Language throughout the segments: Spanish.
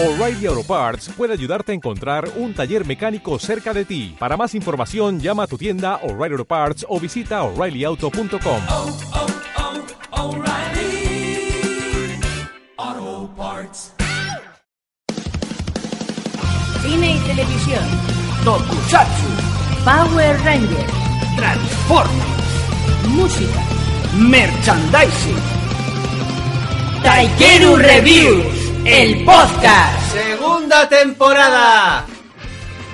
O'Reilly Auto Parts puede ayudarte a encontrar un taller mecánico cerca de ti. Para más información, llama a tu tienda O'Reilly Auto Parts o visita oreillyauto.com. oh, oh, O'Reilly Auto Parts. Cine y televisión. Tokusatsu, Power Rangers. Transformers, Música. Merchandising, Taikeru Reviews. El podcast. segunda temporada.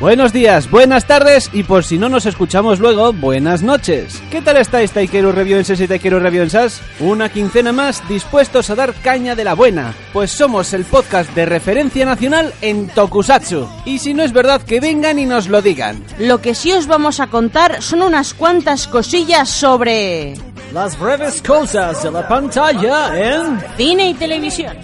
Buenos días, buenas tardes y por si no nos escuchamos luego, buenas noches. ¿Qué tal estáis, Taikeru Reviewenses y Taikeru Reviewensas? Una quincena más dispuestos a dar caña de la buena, pues somos el podcast de referencia nacional en Tokusatsu. Y si no es verdad, que vengan y nos lo digan. Lo que sí os vamos a contar son unas cuantas cosillas sobre Las breves cosas de la pantalla en... cine y televisión.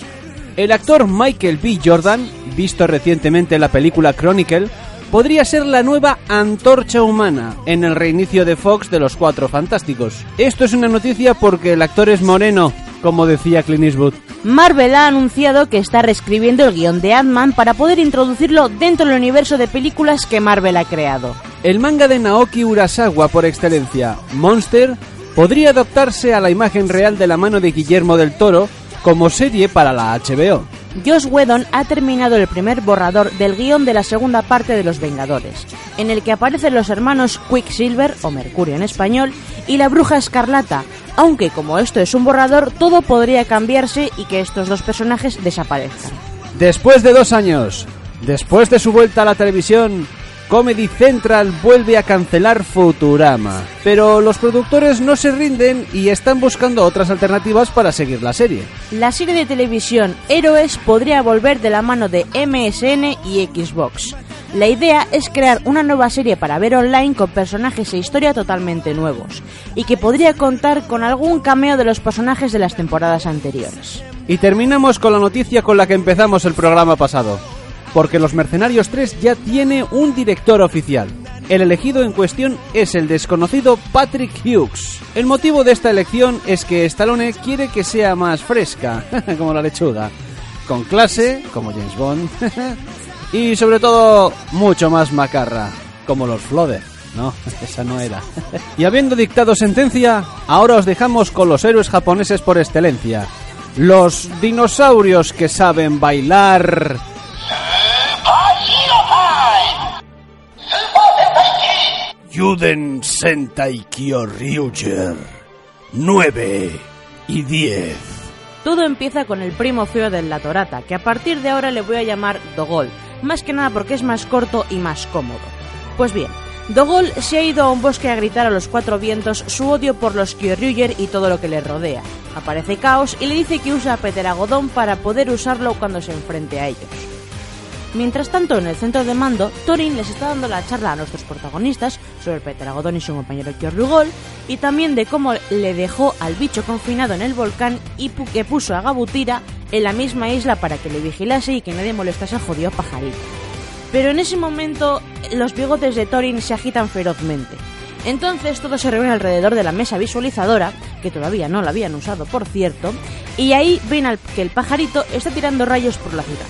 El actor Michael B. Jordan, visto recientemente en la película Chronicle, podría ser la nueva antorcha humana en el reinicio de Fox de los Cuatro Fantásticos. Esto es una noticia porque el actor es moreno, como decía Clint Eastwood. Marvel ha anunciado que está reescribiendo el guion de Ant-Man para poder introducirlo dentro del universo de películas que Marvel ha creado. El manga de Naoki Urasawa por excelencia, Monster, podría adaptarse a la imagen real de la mano de Guillermo del Toro como serie para la HBO. Josh Whedon ha terminado el primer borrador del guion de la segunda parte de Los Vengadores, en el que aparecen los hermanos Quicksilver, o Mercurio en español, y la Bruja Escarlata, aunque como esto es un borrador, todo podría cambiarse y que estos dos personajes desaparezcan. Después de dos años, después de su vuelta a la televisión, Comedy Central vuelve a cancelar Futurama. Pero los productores no se rinden y están buscando otras alternativas para seguir la serie. La serie de televisión Héroes podría volver de la mano de MSN y Xbox. La idea es crear una nueva serie para ver online con personajes e historia totalmente nuevos, y que podría contar con algún cameo de los personajes de las temporadas anteriores. Y terminamos con la noticia con la que empezamos el programa pasado. Porque Los Mercenarios 3 ya tiene un director oficial. El elegido en cuestión es el desconocido Patrick Hughes. El motivo de esta elección es que Stallone quiere que sea más fresca, como la lechuga, con clase, como James Bond, y sobre todo mucho más macarra, como los Floder. No, esa no era. y habiendo dictado sentencia, ahora os dejamos con los héroes japoneses por excelencia. Los dinosaurios que saben bailar. Sentai Kyo Ryuger 9 y 10. Todo empieza con el primo feo del La Torata, que a partir de ahora le voy a llamar Dogol, más que nada porque es más corto y más cómodo. Pues bien, Dogol se ha ido a un bosque a gritar a los cuatro vientos su odio por los Kyoryuger y todo lo que le rodea. Aparece Caos y le dice que usa Peteragodón para poder usarlo cuando se enfrente a ellos. Mientras tanto, en el centro de mando, Thorin les está dando la charla a nuestros protagonistas sobre Peteragodón y su compañero Kyorrugol, y también de cómo le dejó al bicho confinado en el volcán y que puso a Gabutira en la misma isla para que le vigilase y que nadie molestase al jodido pajarito. Pero en ese momento, los bigotes de Thorin se agitan ferozmente. Entonces todo se reúne alrededor de la mesa visualizadora, que todavía no la habían usado por cierto, y ahí ven al- que el pajarito está tirando rayos por la ciudad.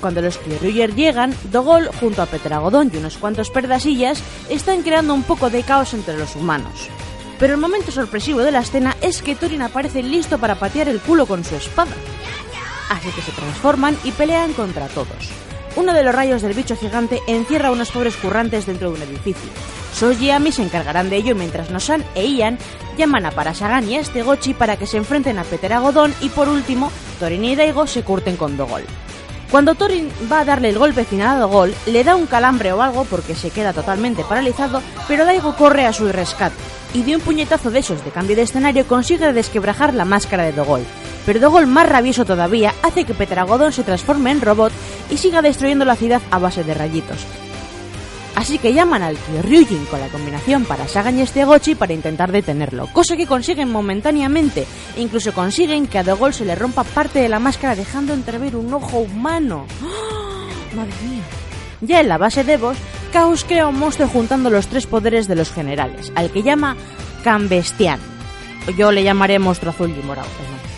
Cuando los Kyoryuger llegan, Dogol, junto a Peteragodón y unos cuantos perdasillas, están creando un poco de caos entre los humanos. Pero el momento sorpresivo de la escena es que Thorin aparece listo para patear el culo con su espada. Así que se transforman y pelean contra todos. Uno de los rayos del bicho gigante encierra a unos pobres currantes dentro de un edificio. Soji y Ami se encargarán de ello mientras Nosan e Ian llaman a Parasagan y a Estegochi para que se enfrenten a Peteragodón y por último, Thorin y Daigo se curten con Dogol. Cuando Thorin va a darle el golpe final a Dogol, le da un calambre o algo porque se queda totalmente paralizado, pero Daigo corre a su rescate y de un puñetazo de esos de cambio de escenario consigue desquebrajar la máscara de Dogol. Pero Dogol, más rabioso todavía, hace que Peteragodón se transforme en robot y siga destruyendo la ciudad a base de rayitos. Así que llaman al Kyoryujin con la combinación para Sagan y para intentar detenerlo, cosa que consiguen momentáneamente, incluso consiguen que a Dogol se le rompa parte de la máscara dejando entrever un ojo humano. ¡Ah! ¡Madre mía! Ya en la base de Vos, Chaos crea un monstruo juntando los tres poderes de los generales, al que llama Cambestian. Yo le llamaré monstruo azul y morado.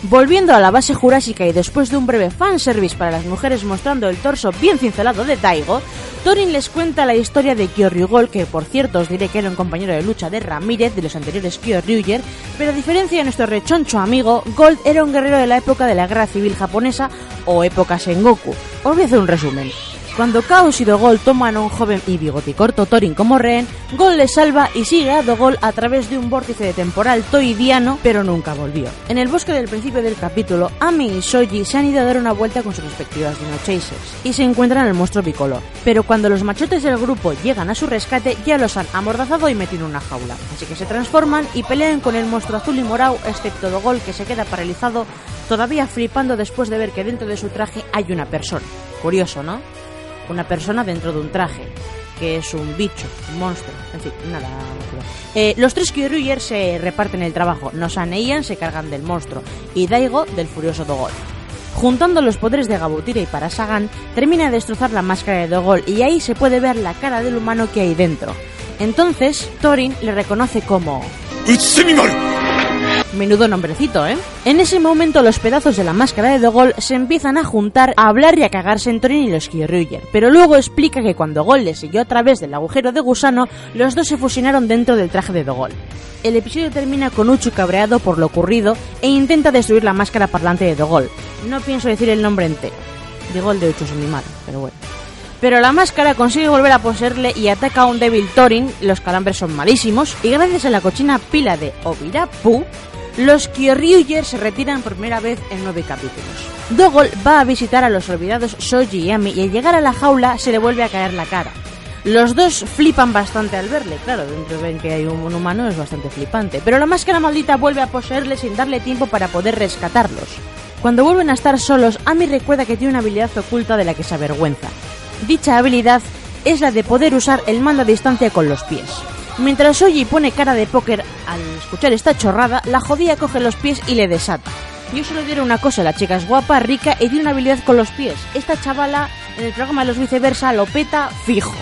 Volviendo a la base jurásica y después de un breve fanservice para las mujeres mostrando el torso bien cincelado de Daigo, Thorin les cuenta la historia de Kyoryugol, que por cierto os diré que era un compañero de lucha de Ramírez de los anteriores Kyoryuger, pero a diferencia de nuestro rechoncho amigo, Gold era un guerrero de la época de la guerra civil japonesa o época Sengoku. Os voy a hacer un resumen. Cuando Chaos y Dogol toman a un joven y bigoticorto Thorin como rehén, Gol le salva y sigue a Dogol a través de un vórtice de temporal toidiano, pero nunca volvió. En el bosque del principio del capítulo, Ami y Shoji se han ido a dar una vuelta con sus respectivas Dino Chasers y se encuentran al monstruo bicolor. Pero cuando los machotes del grupo llegan a su rescate, ya los han amordazado y metido en una jaula. Así que se transforman y pelean con el monstruo azul y morado, excepto Dogol que se queda paralizado, todavía flipando después de ver que dentro de su traje hay una persona. Curioso, ¿no? Una persona dentro de un traje, que es un bicho, un monstruo, en fin, nada. Eh, los tres Kyoryuger se reparten el trabajo. Nosan e Ian se cargan del monstruo y Daigo del furioso Dogol. Juntando los poderes de Gabutira y Parasagan, termina de destrozar la máscara de Dogol y ahí se puede ver la cara del humano que hay dentro. Entonces, Thorin le reconoce como... Menudo nombrecito, ¿eh? En ese momento los pedazos de la máscara de Dogol se empiezan a juntar, a hablar y a cagarse en Thorin y los Kyoryuger, pero luego explica que cuando Gol le siguió a través del agujero de gusano, los dos se fusionaron dentro del traje de Dogol. El episodio termina con Uchu cabreado por lo ocurrido e intenta destruir la máscara parlante de Dogol. No pienso decir el nombre entero. Digo el de Uchu madre, pero bueno. Pero la máscara consigue volver a poseerle y ataca a un débil Thorin, los calambres son malísimos, y gracias a la cochina pila de Obirapu, los Kyoryuger se retiran por primera vez en nueve capítulos. Dogol va a visitar a los olvidados Shoji y Ami y al llegar a la jaula se le vuelve a caer la cara. Los dos flipan bastante al verle, claro, dentro ven que hay un humano es bastante flipante, pero la máscara maldita vuelve a poseerle sin darle tiempo para poder rescatarlos. Cuando vuelven a estar solos, Ami recuerda que tiene una habilidad oculta de la que se avergüenza. Dicha habilidad es la de poder usar el mando a distancia con los pies. Mientras Oji pone cara de póker al escuchar esta chorrada, la jodía coge los pies y le desata. Yo solo diré una cosa, la chica es guapa, rica y tiene una habilidad con los pies. Esta chavala en el programa de los viceversa lo peta fijo.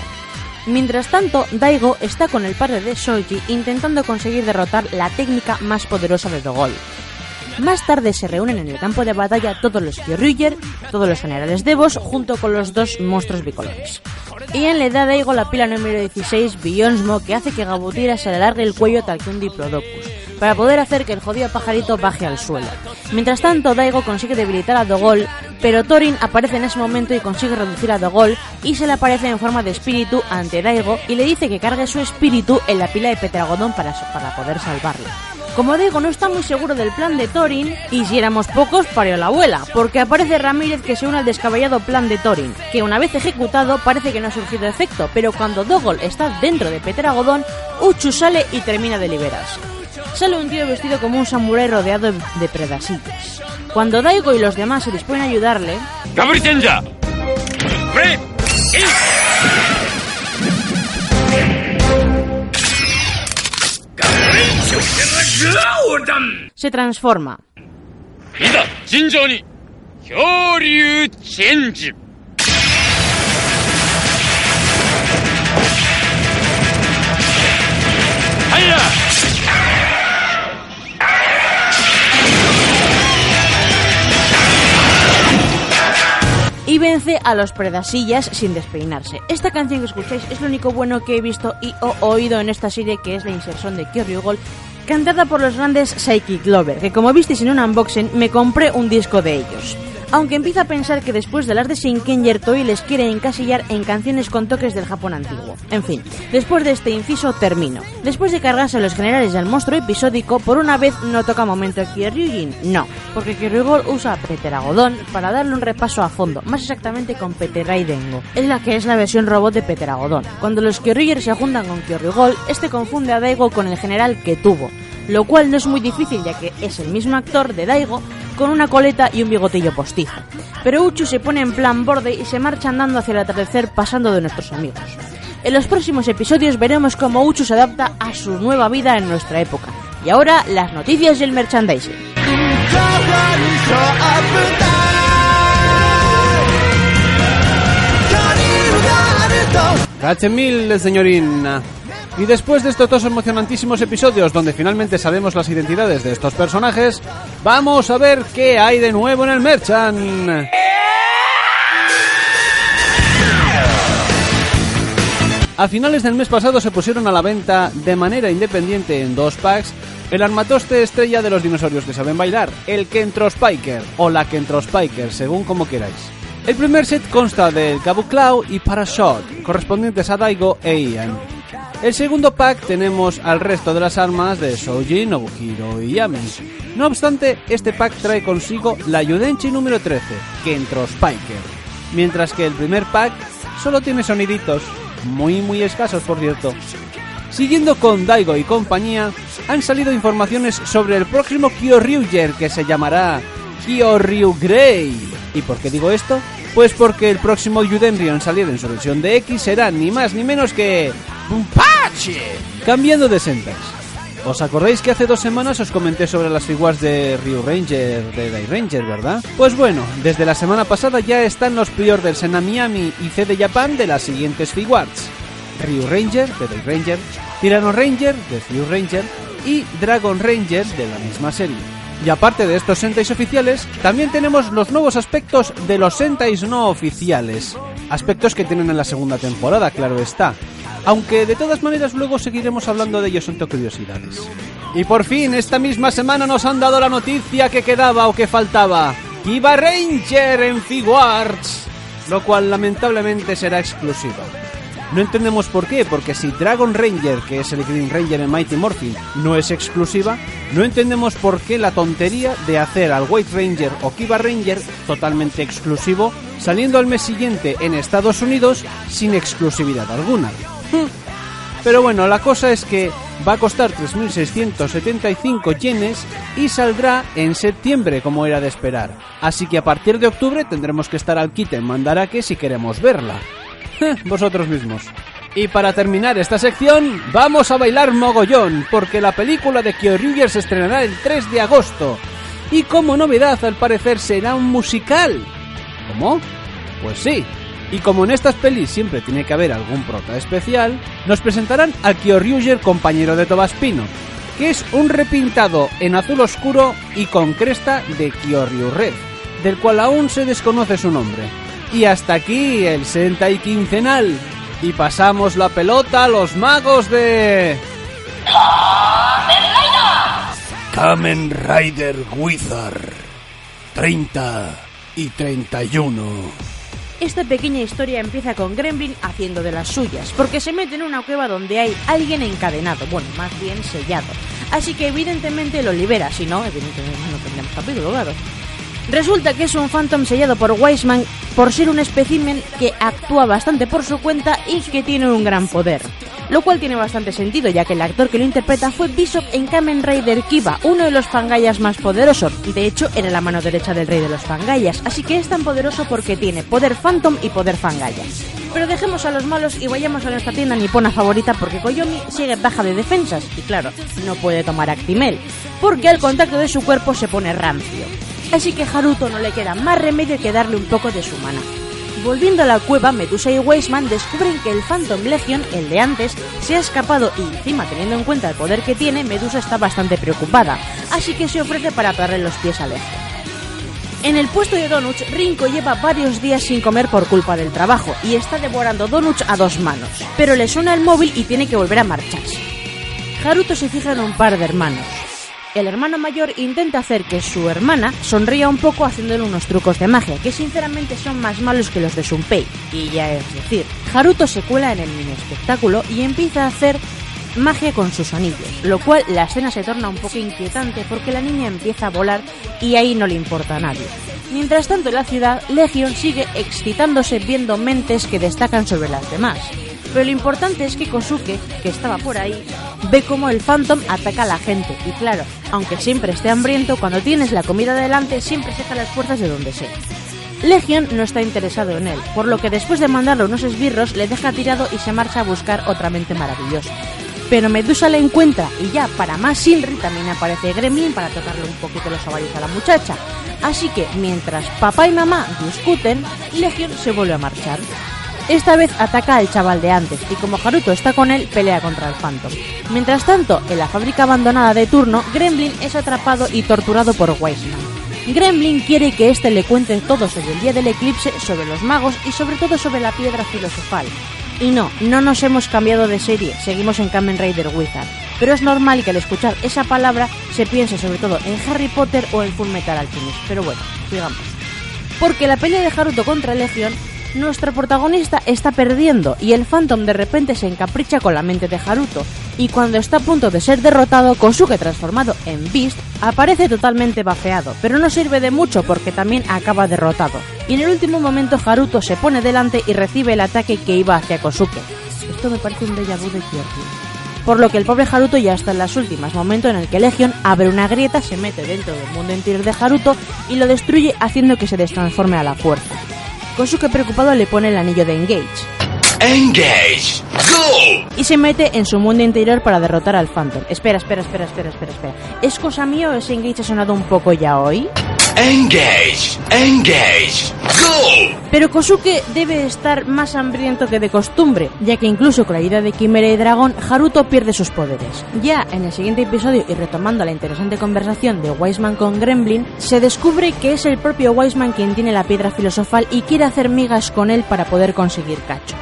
Mientras tanto, Daigo está con el padre de Shoji intentando conseguir derrotar la técnica más poderosa de Dogol. Más tarde se reúnen en el campo de batalla todos los Kyoryuger, todos los generales Devos, junto con los dos monstruos bicolores. Ian le da a Daigo la pila número 16 Bionsmo que hace que Gabutira se le alargue el cuello tal que un Diplodocus, para poder hacer que el jodido pajarito baje al suelo. Mientras tanto, Daigo consigue debilitar a Dogol, pero Thorin aparece en ese momento y consigue reducir a Dogol y se le aparece en forma de espíritu ante Daigo y le dice que cargue su espíritu en la pila de Petragodón para, para poder salvarlo. Como digo, no está muy seguro del plan de Thorin y si éramos pocos, parió la abuela, porque aparece Ramírez que se une al descabellado plan de Thorin, que una vez ejecutado parece que no ha surgido efecto, pero cuando Dogol está dentro de Petragodón, Uchu sale y termina de liberarse. Sale un tío vestido como un samurái rodeado de predasillas. Cuando Daigo y los demás se disponen a ayudarle, se transforma. y vence a los predasillas sin despeinarse. Esta canción que escucháis es lo único bueno que he visto y o oído en esta serie que es la inserción de Kyoriugol cantada por los grandes Psychic Lover, que como visteis en un unboxing me compré un disco de ellos. Aunque empiezo a pensar que después de las de Shinkenger Toei les quiere encasillar en canciones con toques del Japón antiguo. En fin, después de este inciso termino. Después de cargarse a los generales del monstruo episódico, por una vez no toca momento Kyoryugin. No, porque Kyorygol usa Peteragodón para darle un repaso a fondo, más exactamente con Peterai Dengo. Es la que es la versión robot de Peteragodón. Cuando los Kyoryugers se juntan con Kyorygol, este confunde a Daigo con el general que tuvo, lo cual no es muy difícil ya que es el mismo actor de Daigo con una coleta y un bigotillo postizo. Pero Uchu se pone en plan borde y se marcha andando hacia el atardecer pasando de nuestros amigos. En los próximos episodios veremos cómo Uchu se adapta a su nueva vida en nuestra época. Y ahora las noticias y el merchandising. Grazie mille, signorina. Y después de estos dos emocionantísimos episodios donde finalmente sabemos las identidades de estos personajes, vamos a ver qué hay de nuevo en el Merchant. A finales del mes pasado se pusieron a la venta de manera independiente en dos packs el armatoste estrella de los dinosaurios que saben bailar, el Kentrospiker o la Kentrospiker, según como queráis. El primer set consta del Kabuclau y Parashot, correspondientes a Daigo e Ian. El segundo pack tenemos al resto de las armas de Shoji, Nobuhiro y Yami. No obstante, este pack trae consigo la Yudenchi número 13, Kentrospiker, mientras que el primer pack solo tiene soniditos, muy muy escasos por cierto. Siguiendo con Daigo y compañía, han salido informaciones sobre el próximo Kyoryuger que se llamará Kyoryu Grey. ¿Y por qué digo esto? Pues porque el próximo Yudenryo en salir en su versión de X será ni más ni menos que... ¡Bumpache! Cambiando de Sentai. ¿Os acordáis que hace dos semanas os comenté sobre las figuras de Ryu Ranger, de Dai Ranger, verdad? Pues bueno, desde la semana pasada ya están los pre-orders en Amiami y CD Japan de las siguientes figuarts. Ryu Ranger, de Dai Ranger, Tyranno Ranger, de Ryu Ranger y Dragon Ranger, de la misma serie. Y aparte de estos Sentais oficiales, también tenemos los nuevos aspectos de los Sentais no oficiales. Aspectos que tienen en la segunda temporada, claro está. Aunque de todas maneras luego seguiremos hablando de ellos en curiosidades. Y por fin, esta misma semana nos han dado la noticia que quedaba o que faltaba. Kiba Ranger en Figuarts. Lo cual lamentablemente será exclusiva. No entendemos por qué, porque si Dragon Ranger, que es el Green Ranger en Mighty Morphin, no es exclusiva, no entendemos por qué la tontería de hacer al White Ranger o Kiba Ranger totalmente exclusivo, saliendo al mes siguiente en Estados Unidos sin exclusividad alguna. Pero bueno, la cosa es que va a costar 3.675 yenes y saldrá en septiembre, como era de esperar. Así que a partir de octubre tendremos que estar al quite en Mandarake si queremos verla. Vosotros mismos. Y para terminar esta sección, vamos a bailar mogollón, porque la película de Kyoryuger se estrenará el 3 de agosto. Y como novedad, al parecer, será un musical. ¿Cómo? Pues sí. Y como en estas pelis siempre tiene que haber algún prota especial, nos presentarán a Kyoryuger compañero de Tobaspino, que es un repintado en azul oscuro y con cresta de Kyoryu Red, del cual aún se desconoce su nombre. Y hasta aquí el Sentai quincenal. Y pasamos la pelota a los magos de... Kamen Rider Wizard 30 y 31. Esta pequeña historia empieza con Gremlin haciendo de las suyas, porque se mete en una cueva donde hay alguien encadenado, bueno, más bien sellado. Así que evidentemente lo libera, si no, evidentemente no tendríamos capítulo, claro. Resulta que es un Phantom sellado por Wiseman por ser un espécimen que actúa bastante por su cuenta y que tiene un gran poder. Lo cual tiene bastante sentido, ya que el actor que lo interpreta fue Bishop en Kamen Rider Kiba, uno de los fangayas más poderosos. De hecho, era la mano derecha del rey de los fangayas, así que es tan poderoso porque tiene poder Phantom y poder fangaya. Pero dejemos a los malos y vayamos a nuestra tienda nipona favorita porque Koyomi sigue baja de defensas y claro, no puede tomar Actimel, porque al contacto de su cuerpo se pone rancio. Así que Haruto no le queda más remedio que darle un poco de su mana. Volviendo a la cueva, Medusa y Weisman descubren que el Phantom Legion, el de antes, se ha escapado y encima teniendo en cuenta el poder que tiene, Medusa está bastante preocupada, así que se ofrece para atarle los pies a Legion. En el puesto de donuts, Rinko lleva varios días sin comer por culpa del trabajo y está devorando donuts a dos manos, pero le suena el móvil y tiene que volver a marcharse. Haruto se fija en un par de hermanos. El hermano mayor intenta hacer que su hermana sonría un poco haciéndole unos trucos de magia, que sinceramente son más malos que los de Sunpei. Y ya es decir, Haruto se cuela en el mini espectáculo y empieza a hacer magia con sus anillos, lo cual la escena se torna un poco inquietante porque la niña empieza a volar y ahí no le importa a nadie. Mientras tanto en la ciudad, Legion sigue excitándose viendo mentes que destacan sobre las demás. Pero lo importante es que Kosuke, que estaba por ahí, ve cómo el Phantom ataca a la gente. Y claro, aunque siempre esté hambriento, cuando tienes la comida delante siempre saca las fuerzas de donde sea. Legion no está interesado en él, por lo que después de mandarle unos esbirros le deja tirado y se marcha a buscar otra mente maravillosa. Pero Medusa le encuentra y ya para más Shinri también aparece Gremlin para tocarle un poquito los ovarios a la muchacha. Así que mientras papá y mamá discuten, Legion se vuelve a marchar. Esta vez ataca al chaval de antes y como Haruto está con él, pelea contra el Phantom. Mientras tanto, en la fábrica abandonada de turno, Gremlin es atrapado y torturado por Wiseman. Gremlin quiere que éste le cuente todo sobre el día del eclipse, sobre los magos y sobre todo sobre la piedra filosofal. Y no, no nos hemos cambiado de serie, seguimos en Kamen Rider Wizard. Pero es normal que al escuchar esa palabra se piense sobre todo en Harry Potter o en Full Metal Alchemist. Pero bueno, sigamos. Porque la pelea de Haruto contra Legion, nuestro protagonista está perdiendo y el Phantom de repente se encapricha con la mente de Haruto. Y cuando está a punto de ser derrotado, Kosuke transformado en Beast aparece totalmente bafeado, pero no sirve de mucho porque también acaba derrotado. Y en el último momento Haruto se pone delante y recibe el ataque que iba hacia Kosuke. Esto me parece un déjà vu de Kyorki por lo que el pobre Haruto ya está en las últimas, momento en el que Legion abre una grieta, se mete dentro del mundo interior de Haruto y lo destruye haciendo que se destransforme a la fuerza. Kosuke preocupado le pone el anillo de Engage Engage. Go. y se mete en su mundo interior para derrotar al Phantom. Espera, espera, espera, espera, espera, espera. ¿Es cosa mía o ese Engage ha sonado un poco ya hoy? Engage. Engage. Go. Pero Kosuke debe estar más hambriento que de costumbre, ya que incluso con la ayuda de Kimera y Dragón, Haruto pierde sus poderes. Ya en el siguiente episodio, y retomando la interesante conversación de Wiseman con Gremlin, se descubre que es el propio Wiseman quien tiene la piedra filosofal y quiere hacer migas con él para poder conseguir cacho.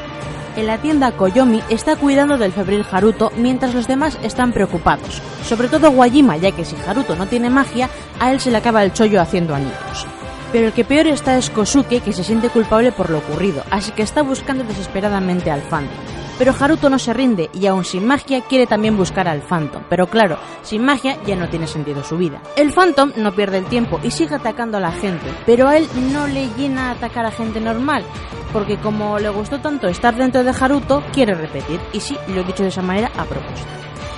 En la tienda Koyomi está cuidando del febril Haruto mientras los demás están preocupados, sobre todo Wajima, ya que si Haruto no tiene magia, a él se le acaba el chollo haciendo anillos. Pero el que peor está es Kosuke, que se siente culpable por lo ocurrido, así que está buscando desesperadamente al Phantom. Pero Haruto no se rinde y aún sin magia quiere también buscar al Phantom, pero claro, sin magia ya no tiene sentido su vida. El Phantom no pierde el tiempo y sigue atacando a la gente, pero a él no le llena atacar a gente normal, porque como le gustó tanto estar dentro de Haruto, quiere repetir, y sí, lo he dicho de esa manera a propósito.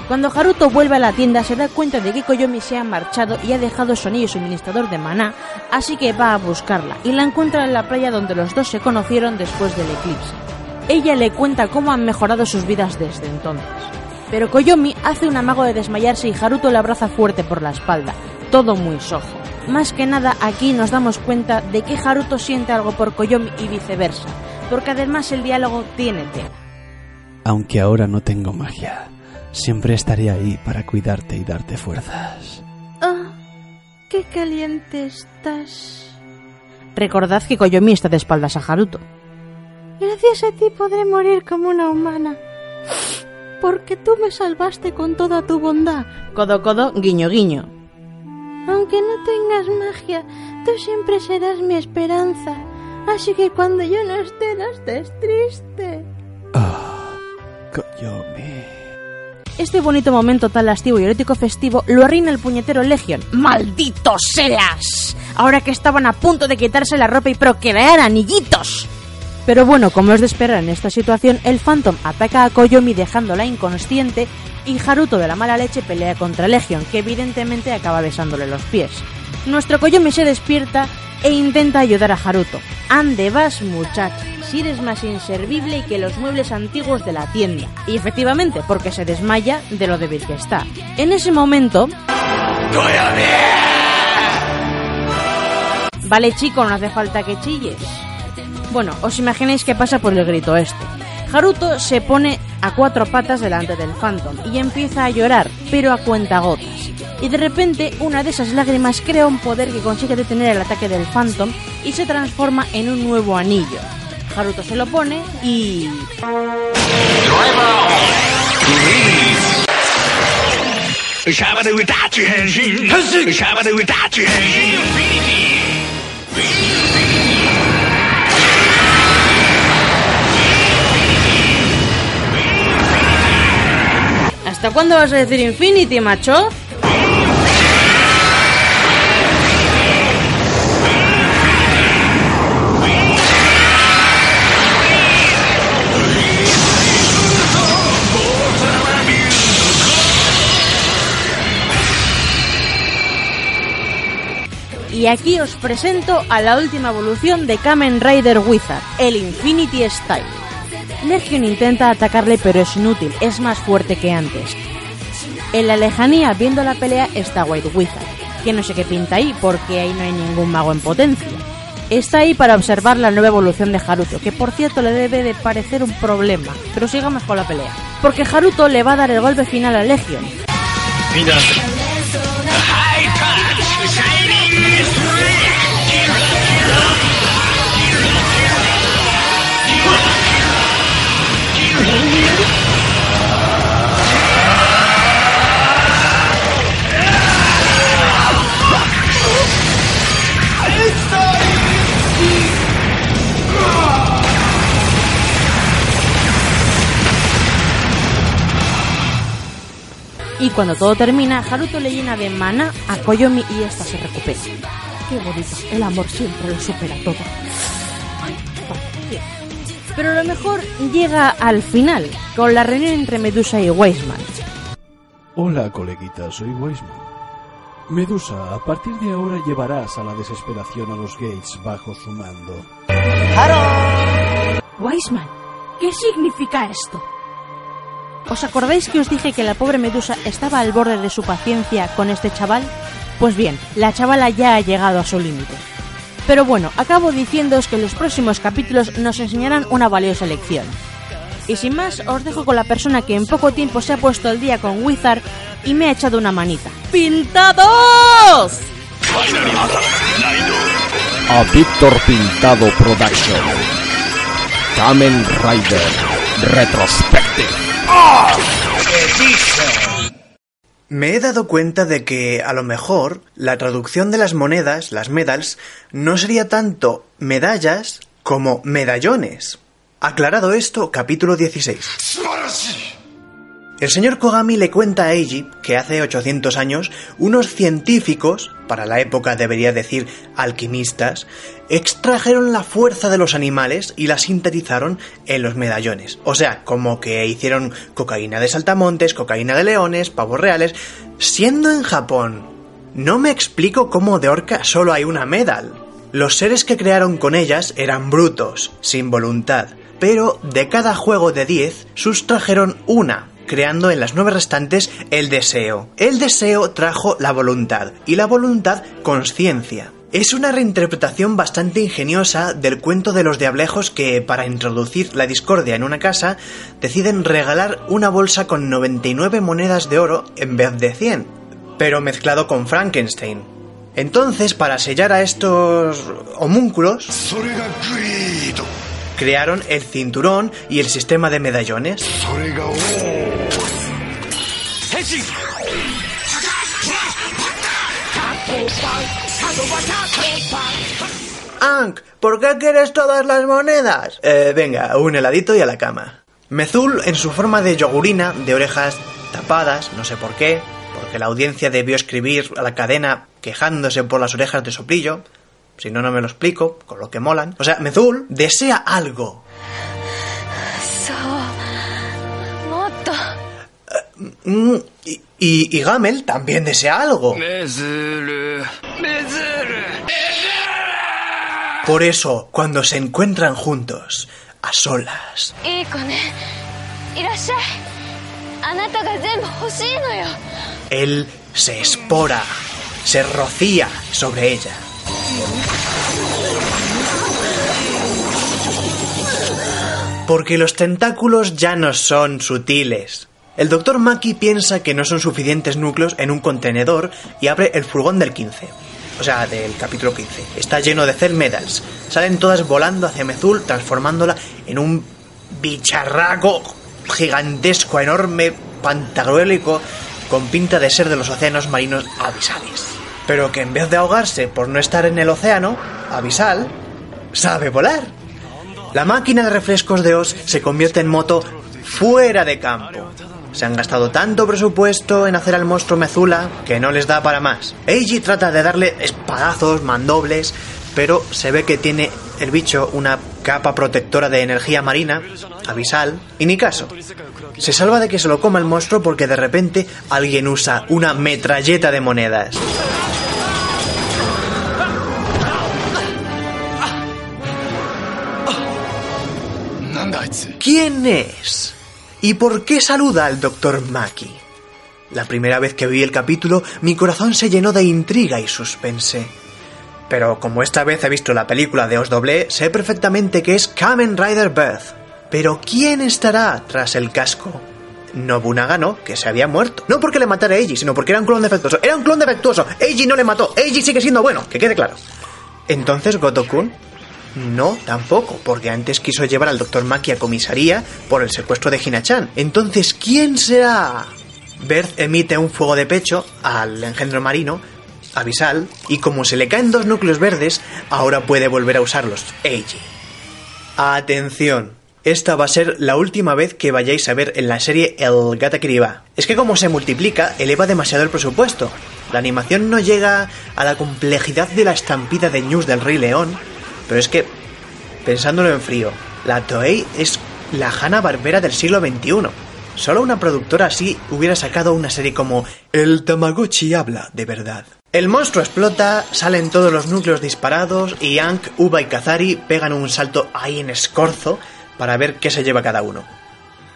Cuando Haruto vuelve a la tienda se da cuenta de que Koyomi se ha marchado y ha dejado su anillo suministrador de maná, así que va a buscarla y la encuentra en la playa donde los dos se conocieron después del eclipse. Ella le cuenta cómo han mejorado sus vidas desde entonces. Pero Koyomi hace un amago de desmayarse y Haruto le abraza fuerte por la espalda, todo muy sojo. Más que nada aquí nos damos cuenta de que Haruto siente algo por Koyomi y viceversa, porque además el diálogo tiene tela. Aunque ahora no tengo magia, siempre estaré ahí para cuidarte y darte fuerzas. ¡Ah! ¡Qué caliente estás! Recordad que Koyomi está de espaldas a Haruto. Gracias a ti podré morir como una humana. Porque tú me salvaste con toda tu bondad. Codo, codo, guiño, guiño. Aunque no tengas magia, tú siempre serás mi esperanza. Así que cuando yo no esté, no estés triste. Koyomi. Este bonito momento tan lastivo y erótico festivo lo arruina el puñetero Legion. ¡Malditos seas! Ahora que estaban a punto de quitarse la ropa y procrear anillitos. Pero bueno, como es de esperar en esta situación, el Phantom ataca a Koyomi dejándola inconsciente y Haruto de la mala leche pelea contra Legion, que evidentemente acaba besándole los pies. Nuestro Koyomi se despierta e intenta ayudar a Haruto. Ande vas, muchacho, si eres más inservible que los muebles antiguos de la tienda. Y efectivamente, porque se desmaya de lo débil que está. En ese momento... Vale chico, no hace falta que chilles. Bueno, os imagináis qué pasa por el grito este. Haruto se pone a cuatro patas delante del Phantom y empieza a llorar, pero a cuentagotas. Y de repente una de esas lágrimas crea un poder que consigue detener el ataque del Phantom y se transforma en un nuevo anillo. Haruto se lo pone y... ¿Hasta cuándo vas a decir Infinity, macho? Y aquí os presento a la última evolución de Kamen Rider Wizard, el Infinity Style. Legion intenta atacarle pero es inútil, es más fuerte que antes. En la lejanía, viendo la pelea, está White Wizard, que no sé qué pinta ahí porque ahí no hay ningún mago en potencia. Está ahí para observar la nueva evolución de Haruto, que por cierto le debe de parecer un problema, pero sigamos con la pelea. Porque Haruto le va a dar el golpe final a Legion, み y cuando todo termina, Haruto le llena de mana a Koyomi y esta se recupera. Qué bonito, el amor siempre lo supera todo. Ay, vale, bien. Pero lo mejor llega al final, con la reunión entre Medusa y Weisman. Hola, coleguita, soy Weisman. Medusa, a partir de ahora llevarás a la desesperación a los Gates bajo su mando. Weisman, ¿qué significa esto? ¿Os acordáis que os dije que la pobre Medusa estaba al borde de su paciencia con este chaval? Pues bien, la chavala ya ha llegado a su límite. Pero bueno, acabo diciéndoos que los próximos capítulos nos enseñarán una valiosa lección. Y sin más, os dejo con la persona que en poco tiempo se ha puesto al día con Wizard y me ha echado una manita. ¡Pintados! A Víctor Pintado Production. Kamen Rider Retrospective. Me he dado cuenta de que, a lo mejor, la traducción de las monedas, las medals, no sería tanto medallas como medallones. Aclarado esto, capítulo 16. El señor Kogami le cuenta a Eiji que hace 800 años unos científicos, para la época debería decir alquimistas, extrajeron la fuerza de los animales y la sintetizaron en los medallones. O sea, como que hicieron cocaína de saltamontes, cocaína de leones, pavos reales, siendo en Japón. No me explico cómo de orca solo hay una medal. Los seres que crearon con ellas eran brutos, sin voluntad, pero de cada juego de 10 sustrajeron una, creando en las nueve restantes el deseo. El deseo trajo la voluntad y la voluntad conciencia. Es una reinterpretación bastante ingeniosa del cuento de los diablejos que, para introducir la discordia en una casa, deciden regalar una bolsa con 99 monedas de oro en vez de 100, pero mezclado con Frankenstein. Entonces, para sellar a estos homúnculos, crearon el cinturón y el sistema de medallones. Ank, ¿por qué quieres todas las monedas? Eh, venga, un heladito y a la cama. Mezul, en su forma de yogurina, de orejas tapadas, no sé por qué, porque la audiencia debió escribir a la cadena quejándose por las orejas de soplillo, si no, no me lo explico, con lo que molan. O sea, Mezul desea algo. Eh, mm, y, y, y, Gamel también desea algo. Por eso, cuando se encuentran juntos, a solas. Él se espora, se rocía sobre ella. Porque los tentáculos ya no son sutiles. El doctor Maki piensa que no son suficientes núcleos en un contenedor y abre el furgón del 15. O sea, del capítulo 15. Está lleno de Cell Medals. Salen todas volando hacia Mezul, transformándola en un bicharraco gigantesco, enorme, pantagruélico, con pinta de ser de los océanos marinos abisales. Pero que en vez de ahogarse por no estar en el océano abisal, sabe volar. La máquina de refrescos de Oz se convierte en moto fuera de campo. Se han gastado tanto presupuesto en hacer al monstruo Mezula que no les da para más. Eiji trata de darle espadazos, mandobles, pero se ve que tiene el bicho una capa protectora de energía marina, abisal, y ni caso. Se salva de que se lo coma el monstruo porque de repente alguien usa una metralleta de monedas. ¿Quién es? ¿Y por qué saluda al doctor Maki? La primera vez que vi el capítulo, mi corazón se llenó de intriga y suspense. Pero como esta vez he visto la película de Os Doble, sé perfectamente que es Kamen Rider Birth. Pero ¿quién estará tras el casco? Nobunaga no, que se había muerto. No porque le matara a Eiji, sino porque era un clon defectuoso. Era un clon defectuoso. Eiji no le mató. Eiji sigue siendo bueno, que quede claro. Entonces, Gotokun no, tampoco, porque antes quiso llevar al Dr. Maki a comisaría por el secuestro de Hinachan. Entonces, ¿quién será? Berth emite un fuego de pecho al engendro marino, Avisal, y como se le caen dos núcleos verdes, ahora puede volver a usarlos, Eiji. Atención, esta va a ser la última vez que vayáis a ver en la serie el Gata Kiriba. Es que como se multiplica, eleva demasiado el presupuesto. La animación no llega a la complejidad de la estampida de News del Rey León, pero es que, pensándolo en frío, la Toei es la Hanna Barbera del siglo XXI. Solo una productora así hubiera sacado una serie como El Tamagotchi habla de verdad. El monstruo explota, salen todos los núcleos disparados y Ank, Uba y Kazari pegan un salto ahí en escorzo para ver qué se lleva cada uno.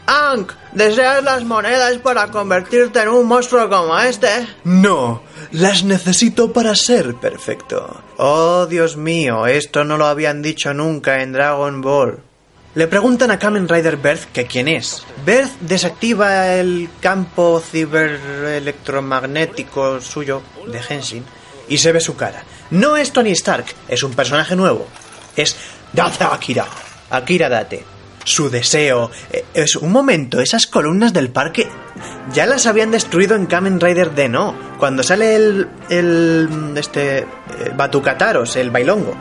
Ank, ¿deseas las monedas para convertirte en un monstruo como este? No, las necesito para ser perfecto. Oh, Dios mío, esto no lo habían dicho nunca en Dragon Ball. Le preguntan a Kamen Rider Berth que quién es. Berth desactiva el campo ciberelectromagnético suyo de Henshin y se ve su cara. No es Tony Stark, es un personaje nuevo. Es Date Akira. Akira Date. Su deseo. Eh, Es un momento, esas columnas del parque ya las habían destruido en Kamen Rider D, ¿no? Cuando sale el. el. este. eh, Batucataros, el bailongo.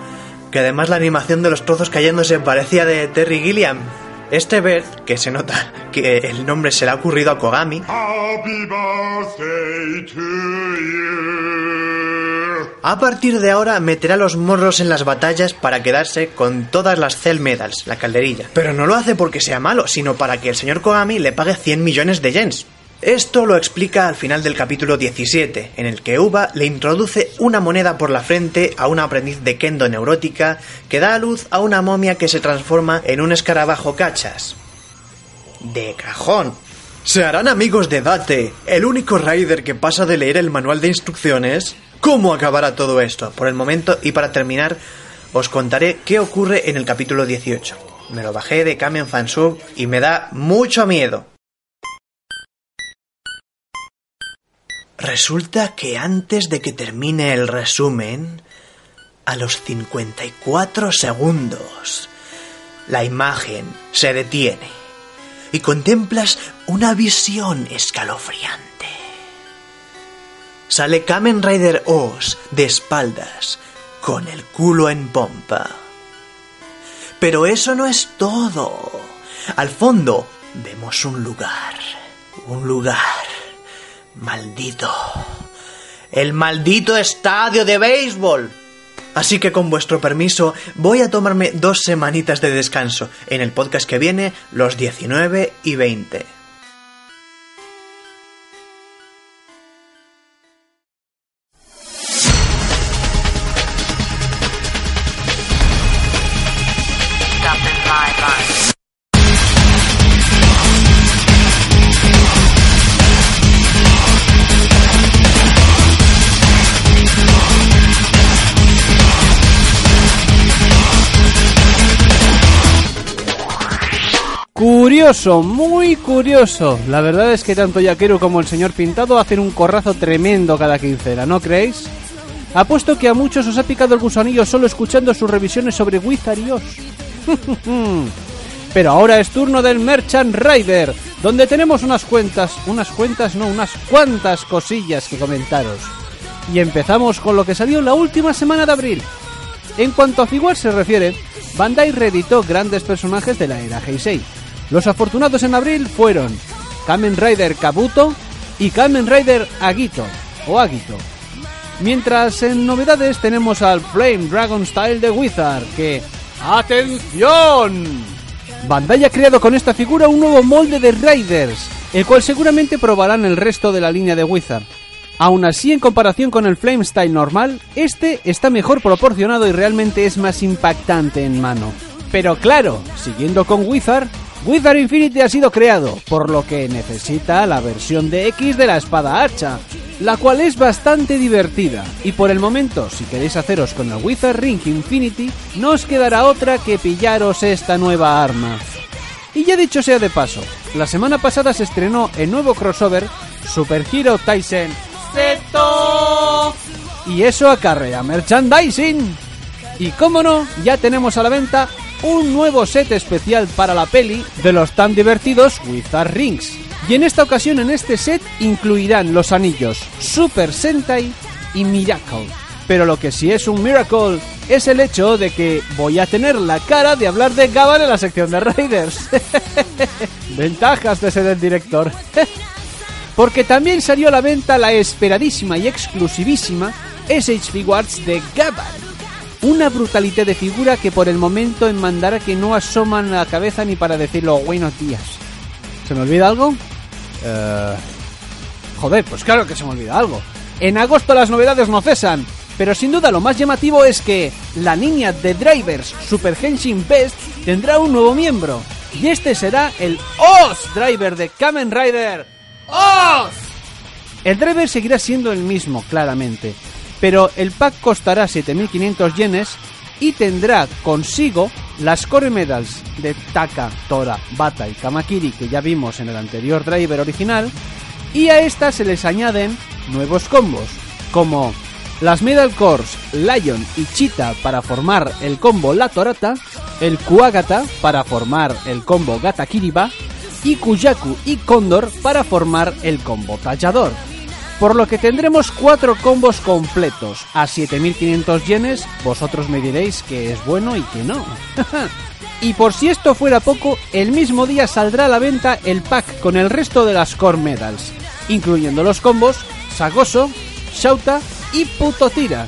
Que además la animación de los trozos cayéndose parecía de Terry Gilliam. Este Bert, que se nota que el nombre se le ha ocurrido a Kogami, a partir de ahora meterá los morros en las batallas para quedarse con todas las Cell Medals, la calderilla. Pero no lo hace porque sea malo, sino para que el señor Kogami le pague 100 millones de yens. Esto lo explica al final del capítulo 17, en el que Uba le introduce una moneda por la frente a una aprendiz de kendo neurótica que da a luz a una momia que se transforma en un escarabajo cachas. De cajón. ¿Se harán amigos de Date, el único rider que pasa de leer el manual de instrucciones? ¿Cómo acabará todo esto? Por el momento, y para terminar, os contaré qué ocurre en el capítulo 18. Me lo bajé de Kamen Fansub y me da mucho miedo. Resulta que antes de que termine el resumen, a los 54 segundos, la imagen se detiene y contemplas una visión escalofriante. Sale Kamen Rider Oz de espaldas, con el culo en pompa. Pero eso no es todo. Al fondo vemos un lugar, un lugar maldito. El maldito estadio de béisbol. Así que con vuestro permiso voy a tomarme dos semanitas de descanso. En el podcast que viene, los 19 y 20. Muy curioso. La verdad es que tanto Yaquero como el señor Pintado hacen un corrazo tremendo cada quincena, ¿no creéis? Apuesto que a muchos os ha picado el gusanillo solo escuchando sus revisiones sobre Wizard. Pero ahora es turno del Merchant Rider, donde tenemos unas cuentas, unas cuentas, no, unas cuantas cosillas que comentaros. Y empezamos con lo que salió la última semana de abril. En cuanto a figuras se refiere, Bandai reeditó grandes personajes de la era Heisei. Los afortunados en abril fueron Kamen Rider Kabuto y Kamen Rider Agito o Agito. Mientras en novedades tenemos al Flame Dragon Style de Wizard que ¡Atención! Bandai ha creado con esta figura un nuevo molde de Riders, el cual seguramente probarán el resto de la línea de Wizard. Aún así, en comparación con el Flame Style normal, este está mejor proporcionado y realmente es más impactante en mano. Pero claro, siguiendo con Wizard, Wizard Infinity ha sido creado, por lo que necesita la versión de X de la espada hacha. la cual es bastante divertida. Y por el momento, si queréis haceros con el Wizard Ring Infinity, no os quedará otra que pillaros esta nueva arma. Y ya dicho sea de paso, la semana pasada se estrenó el nuevo crossover Super Hero Tyson Zeto. Y eso acarrea merchandising. Y cómo no, ya tenemos a la venta un nuevo set especial para la peli de los tan divertidos Wizard Rings. Y en esta ocasión en este set incluirán los anillos Super Sentai y Miracle. Pero lo que sí es un Miracle es el hecho de que voy a tener la cara de hablar de Gaban en la sección de Raiders. Ventajas de ser el director. Porque también salió a la venta la esperadísima y exclusivísima SH Figuarts de Gaban. Una brutalidad de figura que por el momento en mandara que no asoman la cabeza ni para decirlo buenos días. ¿Se me olvida algo? Eh, Joder, pues claro que se me olvida algo. En agosto las novedades no cesan, pero sin duda lo más llamativo es que la niña de Drivers Super Henshin Best tendrá un nuevo miembro. Y este será el Oz Driver de Kamen Rider Oz. El driver seguirá siendo el mismo, claramente, pero el pack costará 7.500 yenes y tendrá consigo las Core Medals de Taka, Tora, Bata y Kamakiri que ya vimos en el anterior driver original y a estas se les añaden nuevos combos como las Medal Cores Lion y Cheetah para formar el combo La Torata, el Kuagata para formar el combo Gata Kiriba y Kuyaku y Cóndor para formar el combo Tallador. Por lo que tendremos cuatro combos completos a 7500 yenes, vosotros me diréis que es bueno y que no. y por si esto fuera poco, el mismo día saldrá a la venta el pack con el resto de las Core Medals, incluyendo los combos Sagoso, Shauta y Putotira.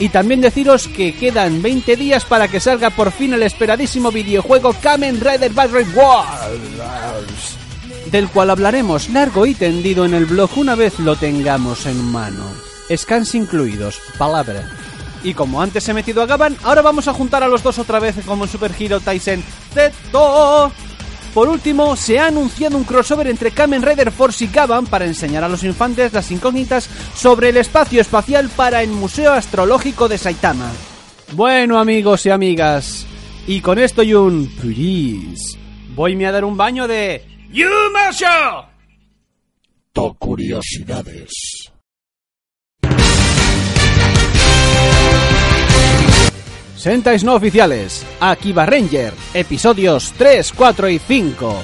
Y también deciros que quedan 20 días para que salga por fin el esperadísimo videojuego Kamen Rider Battle Wars, del cual hablaremos largo y tendido en el blog una vez lo tengamos en mano. Scans incluidos, palabra. Y como antes he metido a Gaban, ahora vamos a juntar a los dos otra vez como en Super Hero Tyson Zeto. Por último, se ha anunciado un crossover entre Kamen Rider Force y Gaban para enseñar a los infantes las incógnitas sobre el espacio espacial para el Museo Astrológico de Saitama. Bueno, amigos y amigas, y con esto y un please, voy a dar un baño de Yumasho. To curiosidades. Sentais no oficiales, Akiba Ranger, episodios 3, 4 y 5.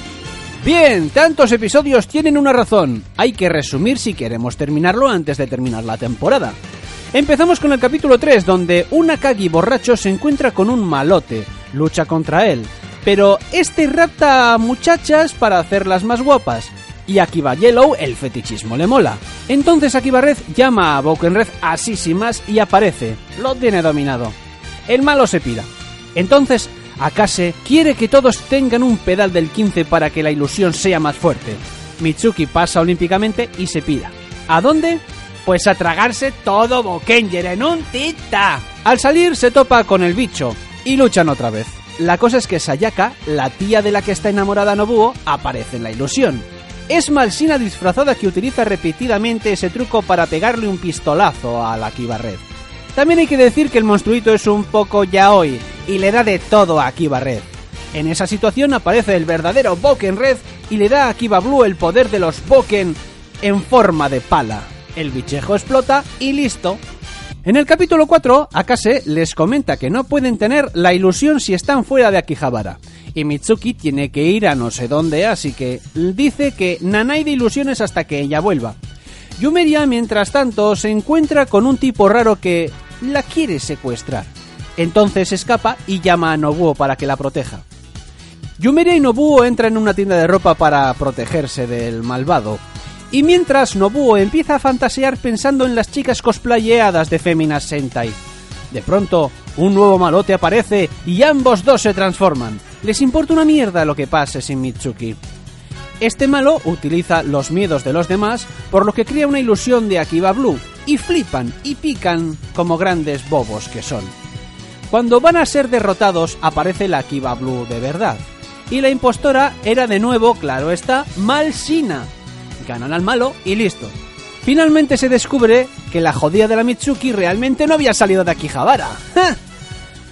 Bien, tantos episodios tienen una razón. Hay que resumir si queremos terminarlo antes de terminar la temporada. Empezamos con el capítulo 3, donde un Akagi borracho se encuentra con un malote, lucha contra él, pero este rapta a muchachas para hacerlas más guapas. Y Akiba Yellow el fetichismo le mola. Entonces Akiba Red llama a Boken Red así sin más y aparece. Lo tiene dominado. El malo se pira. Entonces, Akase quiere que todos tengan un pedal del 15 para que la ilusión sea más fuerte. Mitsuki pasa olímpicamente y se pira. ¿A dónde? Pues a tragarse todo Bokenger en un tita. Al salir se topa con el bicho y luchan otra vez. La cosa es que Sayaka, la tía de la que está enamorada Nobuo, aparece en la ilusión. Es Malsina disfrazada que utiliza repetidamente ese truco para pegarle un pistolazo a la Akiba Red. También hay que decir que el monstruito es un poco yaoi y le da de todo a Akiba Red. En esa situación aparece el verdadero Boken Red y le da a Akiba Blue el poder de los Boken en forma de pala. El bichejo explota y listo. En el capítulo 4, Akase les comenta que no pueden tener la ilusión si están fuera de Akihabara. Y Mitsuki tiene que ir a no sé dónde, así que dice que nanay de ilusiones hasta que ella vuelva. Yumeria, mientras tanto, se encuentra con un tipo raro que la quiere secuestrar. Entonces escapa y llama a Nobuo para que la proteja. Yumeria y Nobuo entran en una tienda de ropa para protegerse del malvado. Y mientras Nobuo empieza a fantasear pensando en las chicas cosplayeadas de Femina Sentai. De pronto, un nuevo malote aparece y ambos dos se transforman. Les importa una mierda lo que pase sin Mitsuki. Este malo utiliza los miedos de los demás, por lo que crea una ilusión de Akiba Blue, y flipan y pican como grandes bobos que son. Cuando van a ser derrotados aparece la Akiba Blue de verdad, y la impostora era de nuevo, claro está, Malsina. Ganan al malo y listo. Finalmente se descubre que la jodida de la Mitsuki realmente no había salido de Akihabara.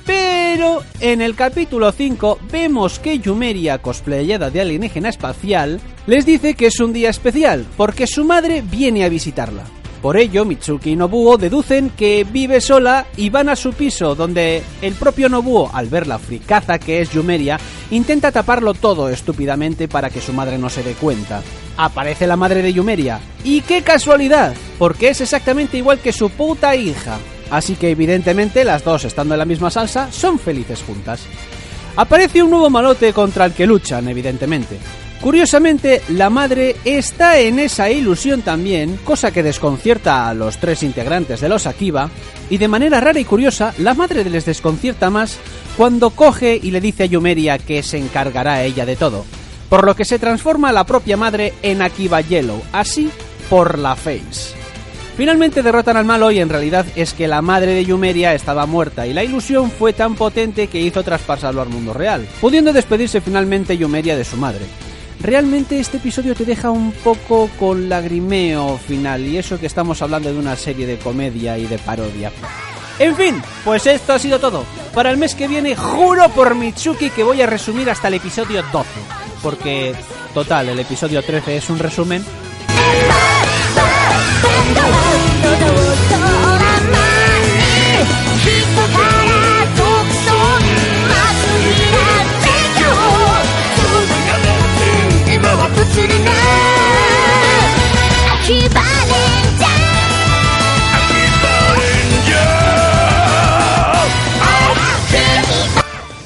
Pero en el capítulo 5 vemos que Yumeria, cosplayada de alienígena espacial, les dice que es un día especial porque su madre viene a visitarla. Por ello, Mitsuki y Nobuo deducen que vive sola y van a su piso, donde el propio Nobuo, al ver la fricaza que es Yumeria, intenta taparlo todo estúpidamente para que su madre no se dé cuenta. Aparece la madre de Yumeria. ¡Y qué casualidad! Porque es exactamente igual que su puta hija. Así que evidentemente las dos estando en la misma salsa son felices juntas. Aparece un nuevo malote contra el que luchan, evidentemente. Curiosamente, la madre está en esa ilusión también, cosa que desconcierta a los tres integrantes de los Akiba, y de manera rara y curiosa, la madre les desconcierta más cuando coge y le dice a Yumeria que se encargará ella de todo, por lo que se transforma la propia madre en Akiba Yellow, así por la face. Finalmente derrotan al malo y en realidad es que la madre de Yumeria estaba muerta y la ilusión fue tan potente que hizo traspasarlo al mundo real, pudiendo despedirse finalmente Yumeria de su madre. Realmente este episodio te deja un poco con lagrimeo final y eso que estamos hablando de una serie de comedia y de parodia. En fin, pues esto ha sido todo. Para el mes que viene juro por Mitsuki que voy a resumir hasta el episodio 12. Porque, total, el episodio 13 es un resumen 秋葉レンジャー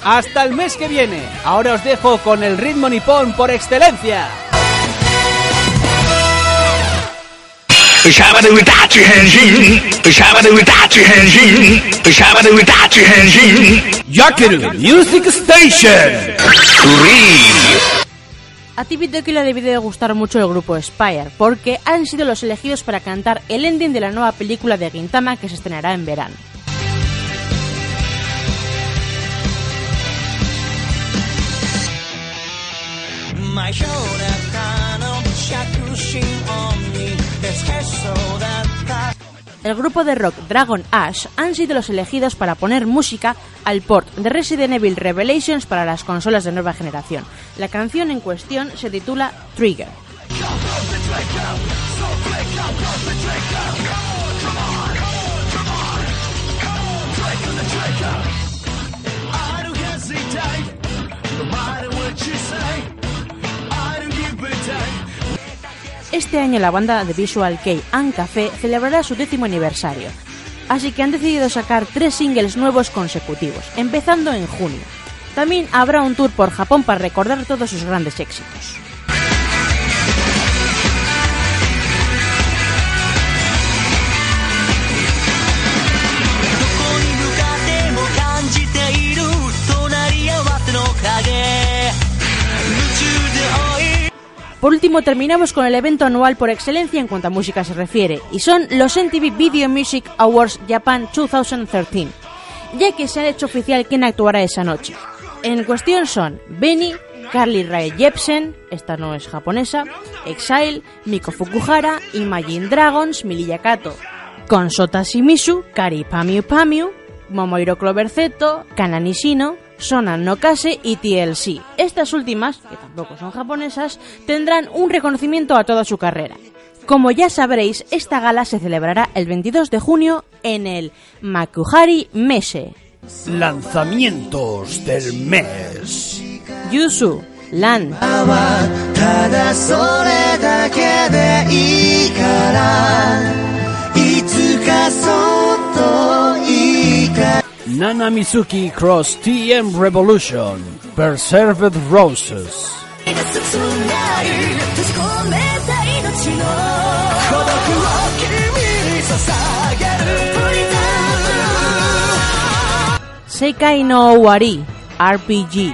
Hasta el mes que viene. Ahora os dejo con el ritmo nipón por excelencia. シャバドゥダッチ変身シャバドゥダッチ変身シャバドゥダッチ変身 Yakeru Music Station. A ti, Pitoki, le ha debido de gustar mucho el grupo Spire, porque han sido los elegidos para cantar el ending de la nueva película de Gintama que se estrenará en verano. El grupo de rock Dragon Ash han sido los elegidos para poner música al port de Resident Evil Revelations para las consolas de nueva generación. La canción en cuestión se titula Trigger. Este año la banda de Visual Kei and Café celebrará su décimo aniversario, así que han decidido sacar tres singles nuevos consecutivos, empezando en junio. También habrá un tour por Japón para recordar todos sus grandes éxitos. Por último, terminamos con el evento anual por excelencia en cuanto a música se refiere, y son los MTV Video Music Awards Japan 2013, ya que se ha hecho oficial quién actuará esa noche. En cuestión son Benny, Carly Rae Jepsen, esta no es japonesa, Exile, Miko Fukuhara, Imagine Dragons, Milia Kato, con Sota Shimizu, Kari Pamiu Pamiu, Momoiro Cloverceto, Kanani Sonan Nokase y TLC. Estas últimas, que tampoco son japonesas, tendrán un reconocimiento a toda su carrera. Como ya sabréis, esta gala se celebrará el 22 de junio en el Makuhari Mese. Lanzamientos del mes. Yusu, Land, ただそれだけでいいからいつかそっといいから Nana Mizuki Cross TM Revolution. Preserved Roses. 進んでいる閉じ込めた命の孤独を君に捧げる Seikai no Owari, RPG.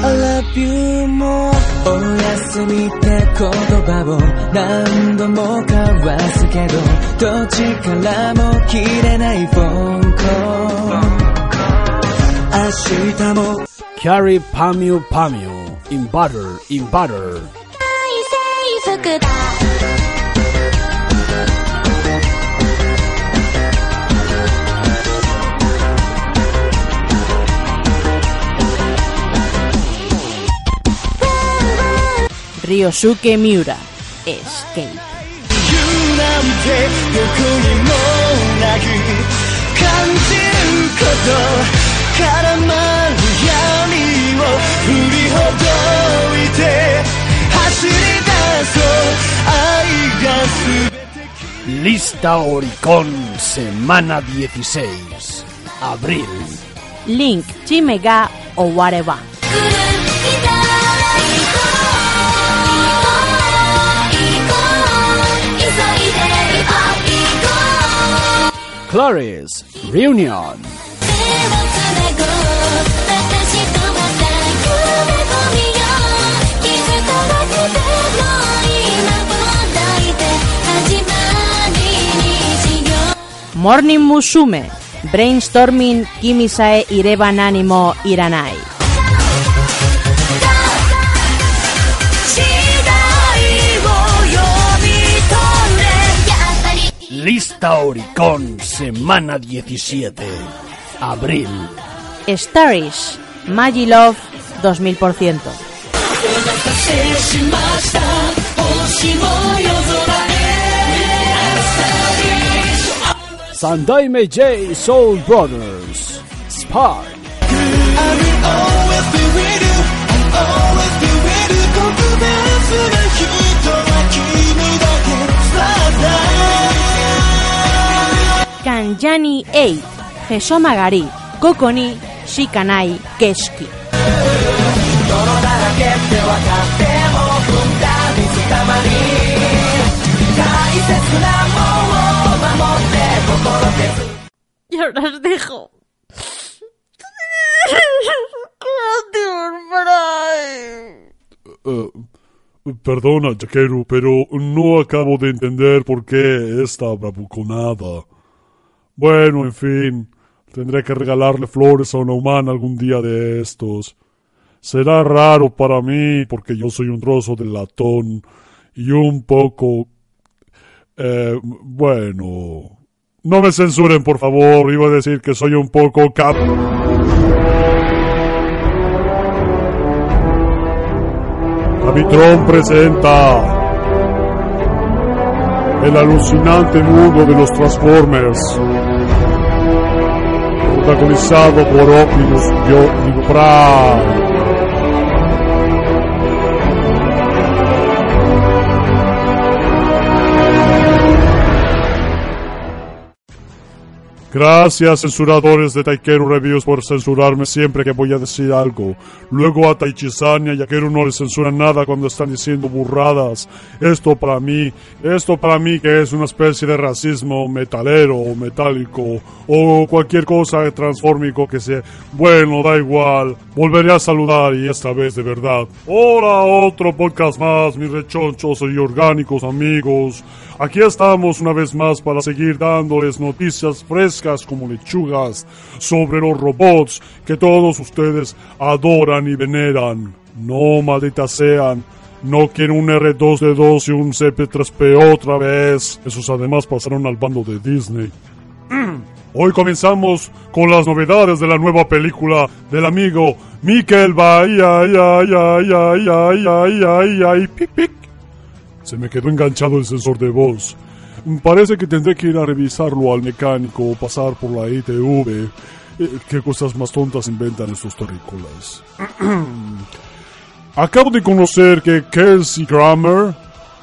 Baby, I love you more おやすみって言葉を何度も交わすけどどっちからも切れないフォンコ明日も Carry Pamu Pamu in butter, in butter. 制服だ Ryosuke Miura, Escape. Lista Oricon, semana 16, abril. Link, Chimega o Wareba. よう Morning Musume, Brainstorming, Kimisae, Ireba Nanimo, Iranai. Lista Oricon, semana 17. Abril. Starish, Magi Love, 2000%. しました星も夜空へ Sandaime J Soul Brothers. Spark. Anjani Ei, Gesomagari, Kokoni, Shikanai, Keski. Y ahora os dejo. Uh, perdona, Jaqueru, pero no acabo de entender por qué esta bravuconada. Bueno, en fin, tendré que regalarle flores a una humana algún día de estos. Será raro para mí porque yo soy un trozo de latón y un poco... Eh, bueno... No me censuren, por favor. Iba a decir que soy un poco cap... Capitron presenta el alucinante mundo de los Transformers, protagonizado por Optimus Yo- Prime. Gracias, censuradores de Taikeru Reviews, por censurarme siempre que voy a decir algo. Luego a Taichisán y a Yakeru no les censuran nada cuando están diciendo burradas. Esto para mí, esto para mí que es una especie de racismo metalero o metálico o cualquier cosa transfórmico que sea. Bueno, da igual. Volveré a saludar y esta vez de verdad. Hola, otro podcast más, mis rechonchos y orgánicos amigos. Aquí estamos una vez más para seguir dándoles noticias frescas como lechugas sobre los robots que todos ustedes adoran y veneran. No, malditas sean. No quiero un R2D2 y un CP3P otra vez. Esos además pasaron al bando de Disney. Hoy comenzamos con las novedades de la nueva película del amigo Mikel Bahía. Ay, ay, ay, ay, ay, ay, ay, ay, pic, pic. Se me quedó enganchado el sensor de voz. Parece que tendré que ir a revisarlo al mecánico o pasar por la ITV. Eh, ¿Qué cosas más tontas inventan estos terrícolas? Acabo de conocer que Kelsey Grammer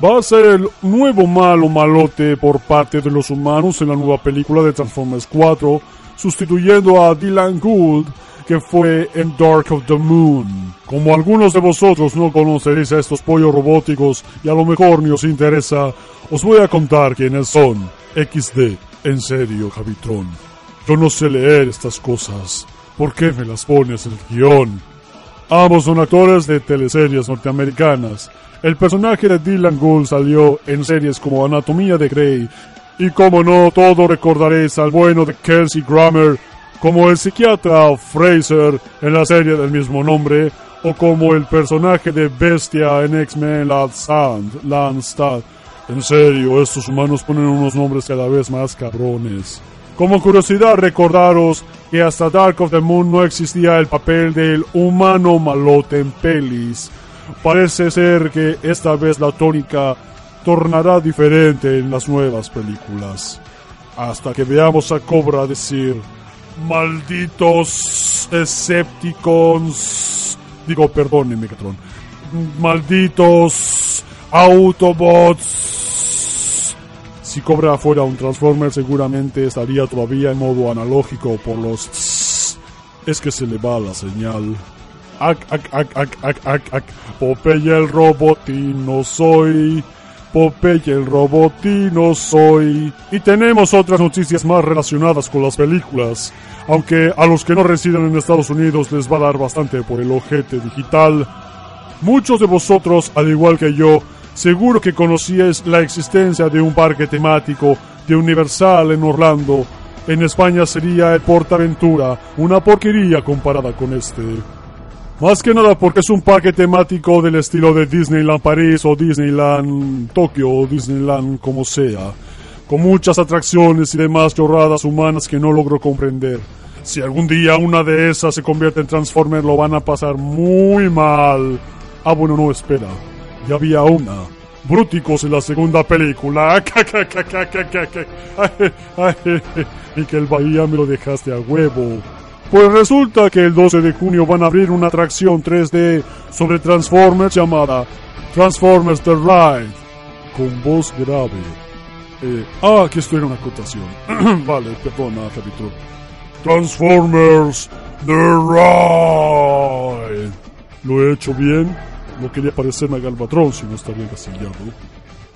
va a ser el nuevo malo malote por parte de los humanos en la nueva película de Transformers 4, sustituyendo a Dylan Gould, que fue en Dark of the Moon. Como algunos de vosotros no conoceréis a estos pollos robóticos y a lo mejor ni os interesa, os voy a contar quiénes son. XD, en serio, Javitron. Yo no sé leer estas cosas. ¿Por qué me las pones en el guion? Ambos son actores de teleseries norteamericanas. El personaje de Dylan Gould salió en series como Anatomía de Grey. Y como no, todo recordaréis al bueno de Kelsey Grammer como el psiquiatra Fraser en la serie del mismo nombre, o como el personaje de Bestia en X-Men Landstand. Landstad. En serio, estos humanos ponen unos nombres cada vez más cabrones. Como curiosidad, recordaros que hasta Dark of the Moon no existía el papel del humano malote en pelis. Parece ser que esta vez la tónica tornará diferente en las nuevas películas. Hasta que veamos a Cobra decir, malditos Decepticons, digo perdón, Megatron, malditos Autobots. Si Cobra fuera un Transformer seguramente estaría todavía en modo analógico por los... Es que se le va la señal. Ac, ac, ac, ac, ac, ac, ac. Popeye el robotino soy. Popeye el robotino soy. Y tenemos otras noticias más relacionadas con las películas. Aunque a los que no residen en Estados Unidos les va a dar bastante por el ojete digital. Muchos de vosotros, al igual que yo, seguro que conocíais la existencia de un parque temático de Universal en Orlando. En España sería el Portaventura, una porquería comparada con este. Más que nada porque es un parque temático del estilo de Disneyland París o Disneyland Tokio o Disneyland como sea, con muchas atracciones y demás chorradas humanas que no logro comprender. Si algún día una de esas se convierte en Transformer lo van a pasar muy mal. Ah, bueno, no, espera. Ya había una. Bruticos en la segunda película. Y que el Bahía me lo dejaste a huevo. Pues resulta que el 12 de junio van a abrir una atracción 3D sobre Transformers llamada Transformers The Ride, con voz grave. Eh, ah, aquí estoy en una acotación. vale, perdona, capítulo. Transformers The Ride. ¿Lo he hecho bien? No quería parecerme a Galvatron si no está bien casillado.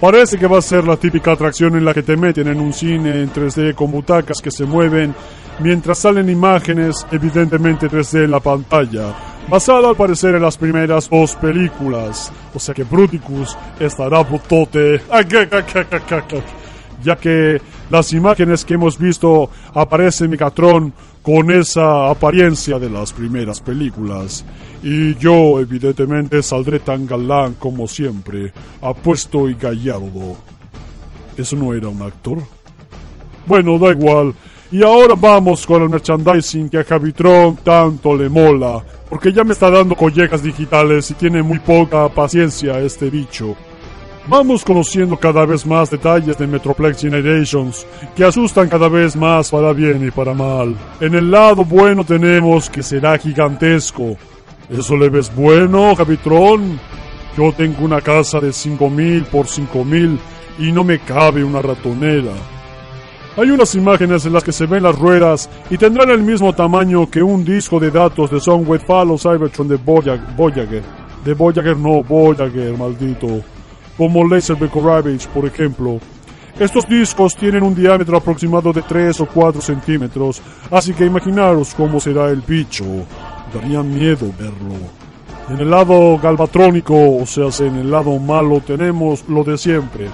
Parece que va a ser la típica atracción en la que te meten en un cine en 3D con butacas que se mueven mientras salen imágenes evidentemente 3D en la pantalla, basada al parecer en las primeras dos películas. O sea que Bruticus estará brutote, ya que las imágenes que hemos visto aparece Megatron con esa apariencia de las primeras películas. Y yo, evidentemente, saldré tan galán como siempre, apuesto y gallardo. ¿Eso no era un actor? Bueno, da igual. Y ahora vamos con el merchandising que a Javitron tanto le mola, porque ya me está dando collejas digitales y tiene muy poca paciencia este bicho. Vamos conociendo cada vez más detalles de Metroplex Generations, que asustan cada vez más para bien y para mal. En el lado bueno tenemos que será gigantesco. ¿Eso le ves bueno, Javitron? Yo tengo una casa de 5000 por 5000 y no me cabe una ratonera. Hay unas imágenes en las que se ven las ruedas y tendrán el mismo tamaño que un disco de datos de Soundwave Fall Cybertron de Voyager. De Voyager no, Voyager, maldito. Como Laserbeak o Ravage, por ejemplo. Estos discos tienen un diámetro aproximado de 3 o 4 centímetros, así que imaginaros cómo será el bicho. Daría miedo verlo. En el lado galvatrónico, o sea, en el lado malo, tenemos lo de siempre.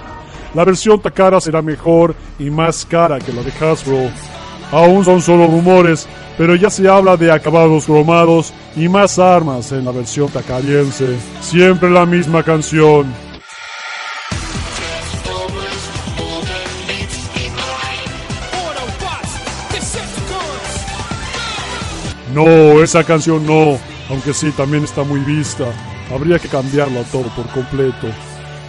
La versión Takara será mejor y más cara que la de Hasbro. Aún son solo rumores, pero ya se habla de acabados cromados y más armas en la versión takariense. Siempre la misma canción. No, esa canción no, aunque sí también está muy vista. Habría que cambiarlo todo por completo.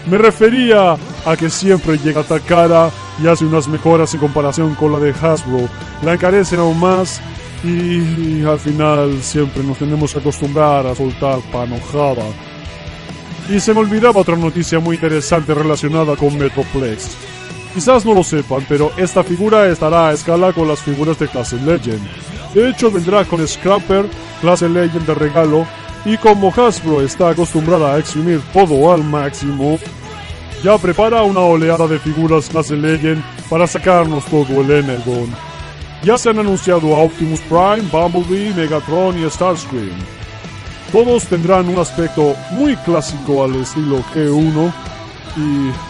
Me refería a que siempre llega Takara y hace unas mejoras en comparación con la de Hasbro. La encarecen aún más y, al final siempre nos tenemos que acostumbrar a soltar panojada. Y se me olvidaba otra noticia muy interesante relacionada con Metroplex. Quizás no lo sepan, pero esta figura estará a escala con las figuras de clase Legend. De hecho, vendrá con Scrapper, clase Legend de regalo, y como Hasbro está acostumbrada a exprimir todo al máximo, ya prepara una oleada de figuras clase Legend para sacarnos todo el Energon. Ya se han anunciado a Optimus Prime, Bumblebee, Megatron y Starscream. Todos tendrán un aspecto muy clásico al estilo G1 y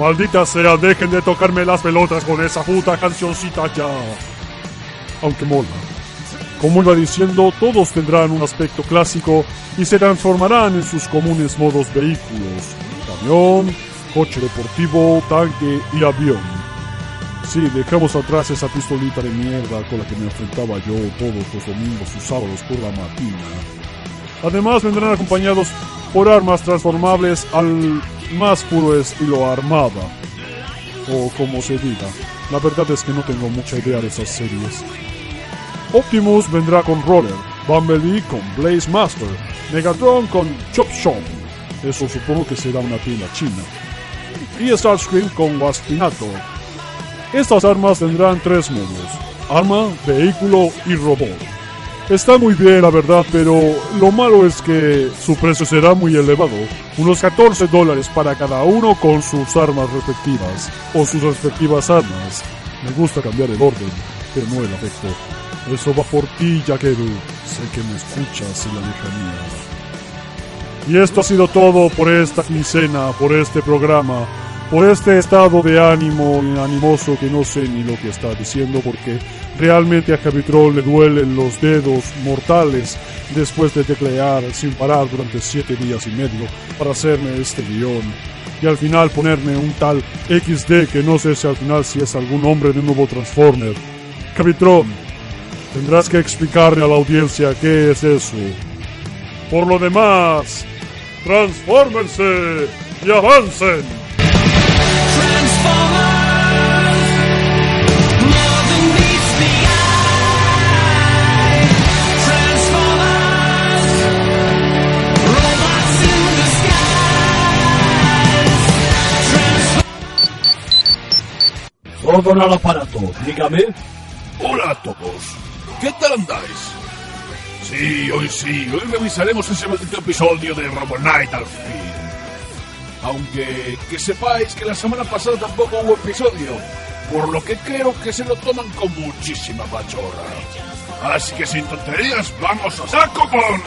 Maldita sea, dejen de tocarme las pelotas con esa puta cancioncita ya. Aunque mola. Como iba diciendo, todos tendrán un aspecto clásico y se transformarán en sus comunes modos vehículos. Camión, coche deportivo, tanque y avión. Sí, dejamos atrás esa pistolita de mierda con la que me enfrentaba yo todos los domingos y sábados por la mañana. Además vendrán acompañados por armas transformables al más puro estilo armada. O como se diga. La verdad es que no tengo mucha idea de esas series. Optimus vendrá con Roller, Bumblebee con Blaze Master, Megatron con Chop Chop. Eso supongo que será una tienda china. Y Starscream con Waspinator. Estas armas tendrán tres modos. Arma, vehículo y robot. Está muy bien, la verdad, pero lo malo es que su precio será muy elevado. Unos 14 dólares para cada uno con sus armas respectivas. O sus respectivas armas. Me gusta cambiar el orden, pero no el afecto. Eso va por ti, Yakeru. Sé que me escuchas en la lejanía. Y esto ha sido todo por esta quincena, por este programa, por este estado de ánimo animoso que no sé ni lo que está diciendo porque realmente a Capitrol le duelen los dedos mortales después de teclear sin parar durante siete días y medio para hacerme este guion. Y al final ponerme un tal XD que no sé si al final si es algún hombre de nuevo Transformer. Capitron, tendrás que explicarle a la audiencia qué es eso. Por lo demás, transfórmense y avancen. Todo al aparato, dígame. Hola a todos. ¿Qué tal andáis? Sí, hoy sí, hoy revisaremos ese maldito episodio de Robo Knight al fin. Aunque que sepáis que la semana pasada tampoco hubo episodio, por lo que creo que se lo toman con muchísima pachorra. Así que sin tonterías, vamos a saco con...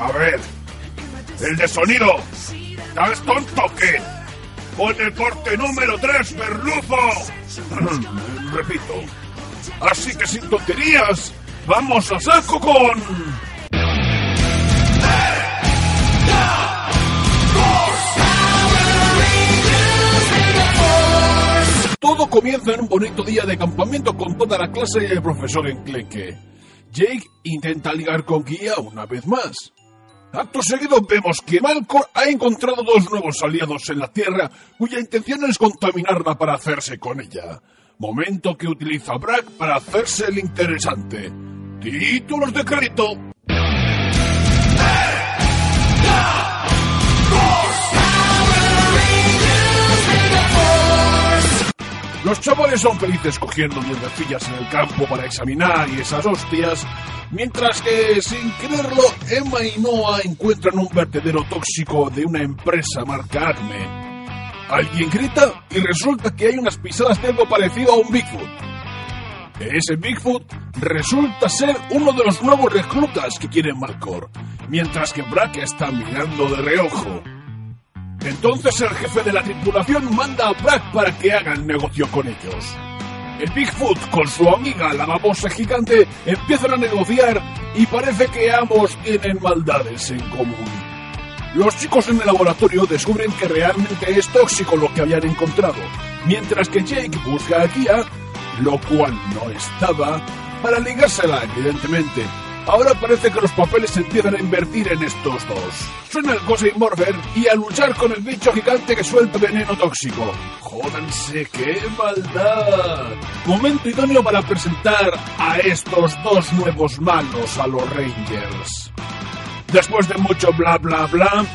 A ver, el de sonido. ¿Estás tonto o qué? Pon el corte número 3, Berluzo. Repito. Así que sin tonterías, vamos a saco con... Todo comienza en un bonito día de campamento con toda la clase y el profesor enclenque. Jake intenta ligar con Guía una vez más. Acto seguido vemos que Malcor ha encontrado dos nuevos aliados en la Tierra cuya intención es contaminarla para hacerse con ella. Momento que utiliza Brack para hacerse el interesante. Títulos de crédito. Los chavales son felices cogiendo mierdecillas en el campo para examinar y esas hostias, mientras que, sin quererlo, Emma y Noah encuentran un vertedero tóxico de una empresa marca Acme. Alguien grita y resulta que hay unas pisadas de algo parecido a un Bigfoot. Ese Bigfoot resulta ser uno de los nuevos reclutas que quiere Malcor, mientras que Brack está mirando de reojo. Entonces el jefe de la tripulación manda a Brack para que haga el negocio con ellos. El Bigfoot con su amiga la babosa gigante empiezan a negociar y parece que ambos tienen maldades en común. Los chicos en el laboratorio descubren que realmente es tóxico lo que habían encontrado, mientras que Jake busca a Kia, lo cual no estaba, para ligársela, evidentemente. Ahora parece que los papeles se empiezan a invertir en estos dos. Suena el Cosmic Morpher y a luchar con el bicho gigante que suelta veneno tóxico. ¡Jódanse, qué maldad! Momento idóneo para presentar a estos dos nuevos malos a los Rangers. Después de mucho bla bla bla,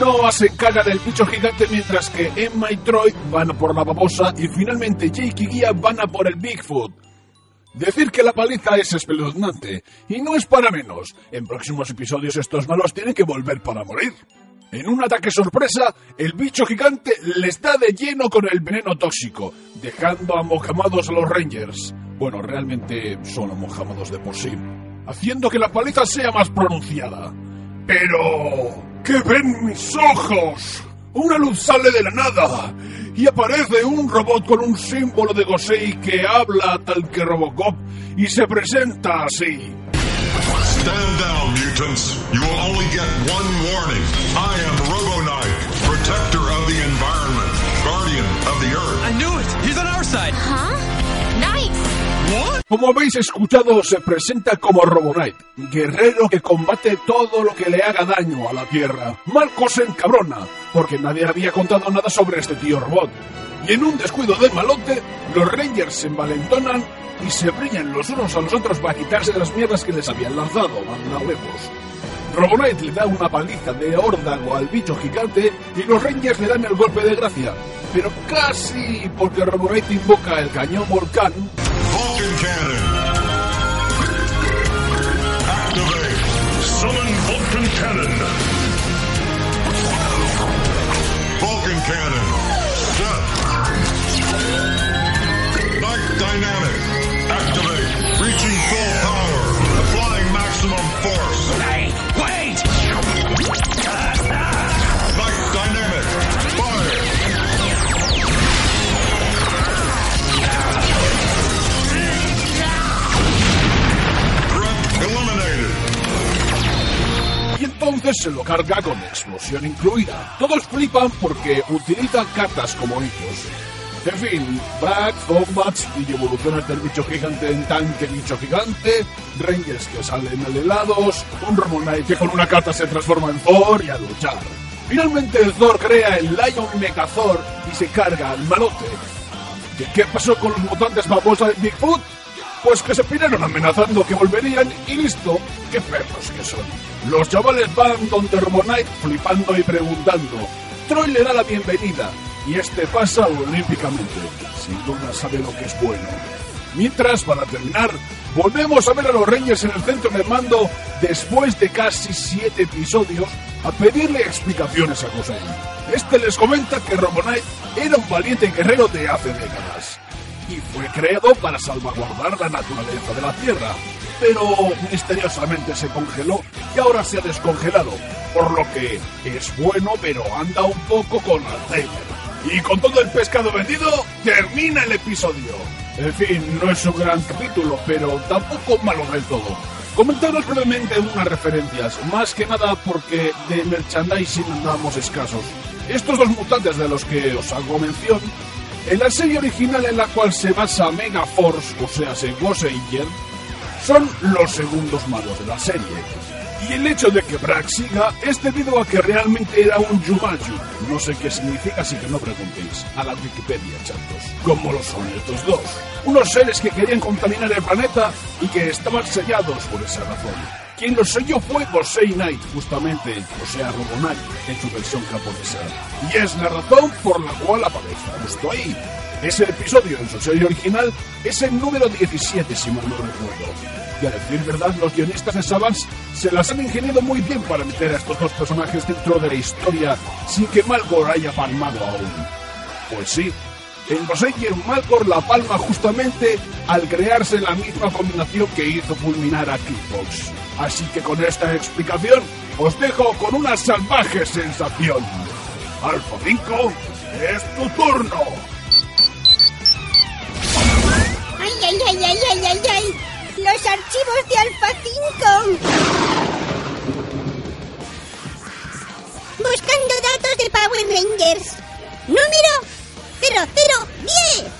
Noah se encarga del bicho gigante mientras que Emma y Troy van por la babosa y finalmente Jake y Guía van a por el Bigfoot. Decir que la paliza es espeluznante, y no es para menos. En próximos episodios estos malos tienen que volver para morir. En un ataque sorpresa, el bicho gigante les da de lleno con el veneno tóxico, dejando amojamados a los Rangers. Bueno, realmente son amojamados de por sí, haciendo que la paliza sea más pronunciada. Pero... ¿Qué ven mis ojos? Una luz sale de la nada y aparece un robot con un símbolo de Gosei que habla tal que Robocop y se presenta así. Stand down, mutants. You will only get one warning. I am Robo Knight, protector of the environment, guardian of the earth. I knew it! He's on our side! Huh? Como habéis escuchado, se presenta como Robo Knight, guerrero que combate todo lo que le haga daño a la Tierra. Malco se encabrona, porque nadie había contado nada sobre este tío robot. Y en un descuido del malote, los Rangers se envalentonan y se brillan los unos a los otros para quitarse las mierdas que les habían lanzado, huevos. Robo Knight le da una paliza de órdago al bicho gigante y los Rangers le dan el golpe de gracia. Pero casi porque Robo Knight invoca el cañón volcán Vulcan Cannon. Activate. Summon Vulcan Cannon. Vulcan Cannon. Set. Night Dynamic. Entonces se lo carga con explosión incluida. Todos flipan porque utilizan cartas como ellos. En fin, Brack, Zombats y evoluciones del bicho gigante en tanque bicho gigante, Rangers que salen alelados, un Romonite que con una carta se transforma en Thor y a luchar. Finalmente el Thor crea el Lion Megazord y se carga al malote. ¿Y qué pasó con los mutantes babosa de Bigfoot? Pues que se piraron amenazando que volverían y listo, qué perros que son. Los chavales van donde Robonite flipando y preguntando. Troy le da la bienvenida y este pasa olímpicamente. Sin duda sabe lo que es bueno. Mientras, para terminar, volvemos a ver a los Rangers en el centro de mando después de casi siete episodios a pedirle explicaciones a Gosei. Este les comenta que Robonite era un valiente guerrero de hace décadas y fue creado para salvaguardar la naturaleza de la Tierra. Pero misteriosamente se congeló y ahora se ha descongelado, por lo que es bueno pero anda un poco con Alzheimer. Y con todo el pescado vendido, termina el episodio. En fin, no es un gran capítulo, pero tampoco malo del todo. Comentaros brevemente unas referencias, más que nada porque de merchandising andamos escasos. Estos dos mutantes de los que os hago mención en la serie original en la cual se basa Mega Force, o sea, se Goseiger, son los segundos malos de la serie. Y el hecho de que Brack siga es debido a que realmente era un Jumanji. No sé qué significa, así que no preguntéis. A la Wikipedia, chatos. Como lo son estos dos. Unos seres que querían contaminar el planeta y que estaban sellados por esa razón. Quien los selló fue Gosei Knight, justamente, o sea, Robonite, en su versión japonesa. Y es la razón por la cual aparece justo ahí. Ese episodio en su serie original es el número 17, si mal no recuerdo. Y a decir verdad, los guionistas de Savants se las han ingeniado muy bien para meter a estos dos personajes dentro de la historia sin que Malcor haya palmado aún. Pues sí, en Goseiger Malcor la palma justamente al crearse la misma combinación que hizo fulminar a Kickbox. Así que con esta explicación os dejo con una salvaje sensación. Alfa 5, es tu turno. ¡Ay, ay, ay, ay, ay, ay, ay! ¡Los archivos de Alfa 5! Buscando datos de Power Rangers. Número 0010.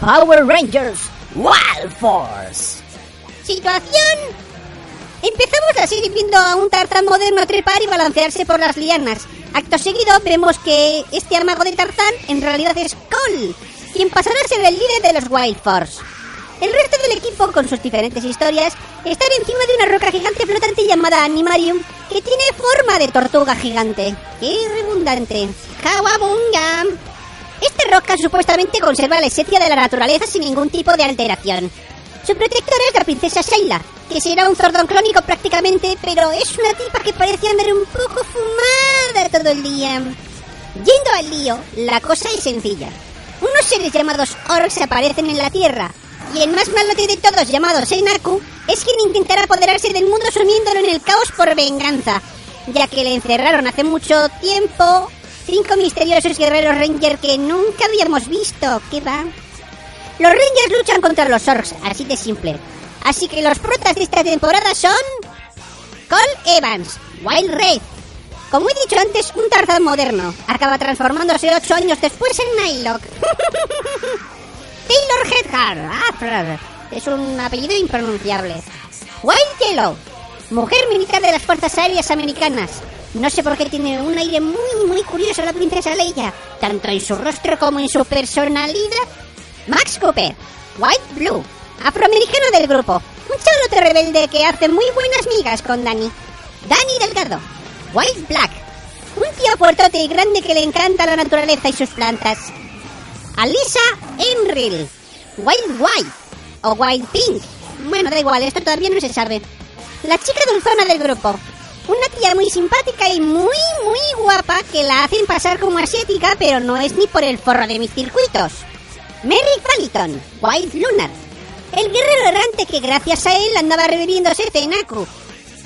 Power Rangers Wild Force. Situación. Empezamos así viendo a un Tarzán moderno trepar y balancearse por las lianas. Acto seguido vemos que este armago de Tarzán en realidad es Cole, quien pasará a ser el líder de los Wild Force. El resto del equipo, con sus diferentes historias, están encima de una roca gigante flotante llamada Animarium, que tiene forma de tortuga gigante. ¡Qué redundante! ¡Kawabunga! Esta roca supuestamente conserva la esencia de la naturaleza sin ningún tipo de alteración. Su protectora es la princesa Sheila, que será un zordón clónico prácticamente, pero es una tipa que parece andar un poco fumada todo el día. Yendo al lío, la cosa es sencilla. Unos seres llamados orcs aparecen en la Tierra, y el más malote de todos, llamado Seinaku, es quien intentará apoderarse del mundo sumiéndolo en el caos por venganza, ya que le encerraron hace mucho tiempo cinco misteriosos guerreros ranger que nunca habíamos visto. ¿Qué va? Los Rangers luchan contra los Orcs, así de simple. Así que los protas de esta temporada son... Cole Evans, Wild Wraith. Como he dicho antes, un Tarzán moderno. Acaba transformándose ocho años después en Nylock. Taylor. Afrar. Es un apellido impronunciable. Wild Yellow. Mujer militar de las Fuerzas Aéreas Americanas. No sé por qué tiene un aire muy, muy curioso la princesa Leia, tanto en su rostro como en su personalidad. Max Cooper, White Blue, afroamericano del grupo, un chalote rebelde que hace muy buenas migas con Danny. Danny Delgado, White Black, un tío fuertote y grande que le encanta la naturaleza y sus plantas. Alisa Enril, White White o White Pink. Bueno, da igual, esto todavía no se sabe. La chica dulzona del grupo. Una tía muy simpática y muy, muy guapa que la hacen pasar como asiática, pero no es ni por el forro de mis circuitos. Merrick Falliton, Wild Lunar. El guerrero errante que gracias a él andaba reviviéndose Zenaku.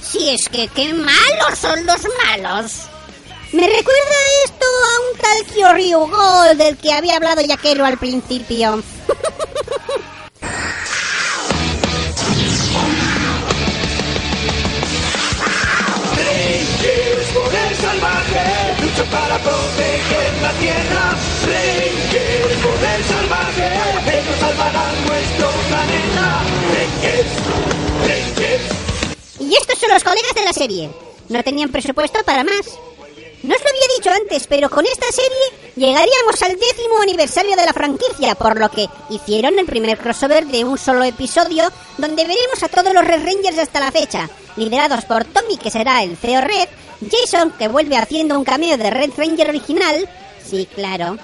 Si es que qué malos son los malos. Me recuerda esto a un tal Kyoryu Gold del que había hablado Yaquero al principio. salvaje, lucha para proteger la tierra. Rangers, poder salvaje, ellos salvarán nuestro planeta. Rangers, Rangers. Y estos son los colegas de la serie. No tenían presupuesto para más. No os lo había dicho antes, pero con esta serie llegaríamos al décimo aniversario de la franquicia, por lo que hicieron el primer crossover de un solo episodio, donde veremos a todos los Red Rangers hasta la fecha, liderados por Tommy, que será el CEO Red, Jason, que vuelve haciendo un cameo de Red Ranger original, sí, claro,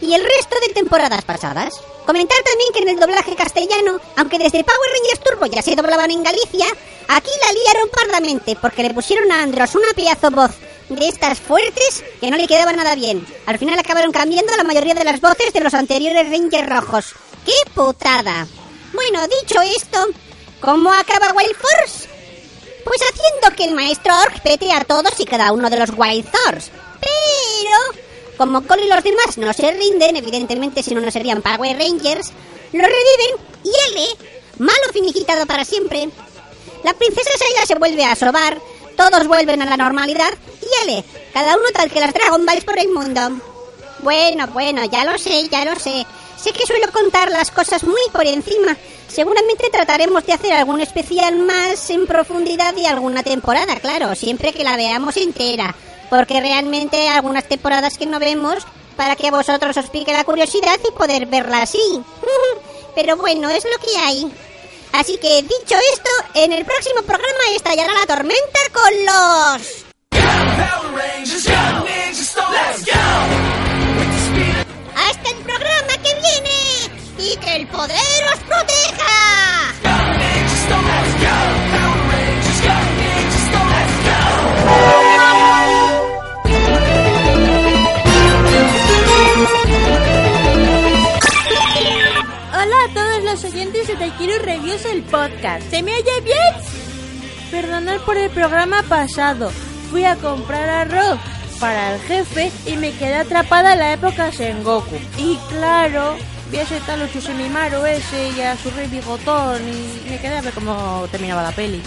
y el resto de temporadas pasadas. Comentar también que en el doblaje castellano, aunque desde Power Rangers Turbo ya se doblaban en Galicia, aquí la liaron pardamente porque le pusieron a Andros una pedazo voz de estas fuertes que no le quedaba nada bien. Al final acabaron cambiando la mayoría de las voces de los anteriores Rangers rojos. ¡Qué putada! Bueno, dicho esto, ¿cómo acaba Wild Force? Pues haciendo que el maestro Orc pete a todos y cada uno de los Wild Thors. Pero, como Cole y los demás no se rinden, evidentemente si no, no serían Power Rangers, lo reviven y Ale, malo finiquitado para siempre. La princesa Sheila se vuelve a sobar, todos vuelven a la normalidad y Ale, cada uno tal que las Dragon Balls por el mundo. Bueno, bueno, ya lo sé, ya lo sé. Sé que suelo contar las cosas muy por encima. Seguramente trataremos de hacer algún especial más en profundidad y alguna temporada, claro, siempre que la veamos entera. Porque realmente hay algunas temporadas que no vemos para que vosotros os pique la curiosidad y poder verla así. Pero bueno, es lo que hay. Así que dicho esto, en el próximo programa estallará la tormenta con los... Hasta el programa que viene y que el poder os proteja. Los oyentes de Taikiro Reviews el podcast. ¿Se me oye bien? Perdonad por el programa pasado. Fui a comprar arroz para el jefe y me quedé atrapada en la época Sengoku. Y claro, vi a ese tal Uchusimimaru ese y a su rey bigotón y me quedé a ver cómo terminaba la peli.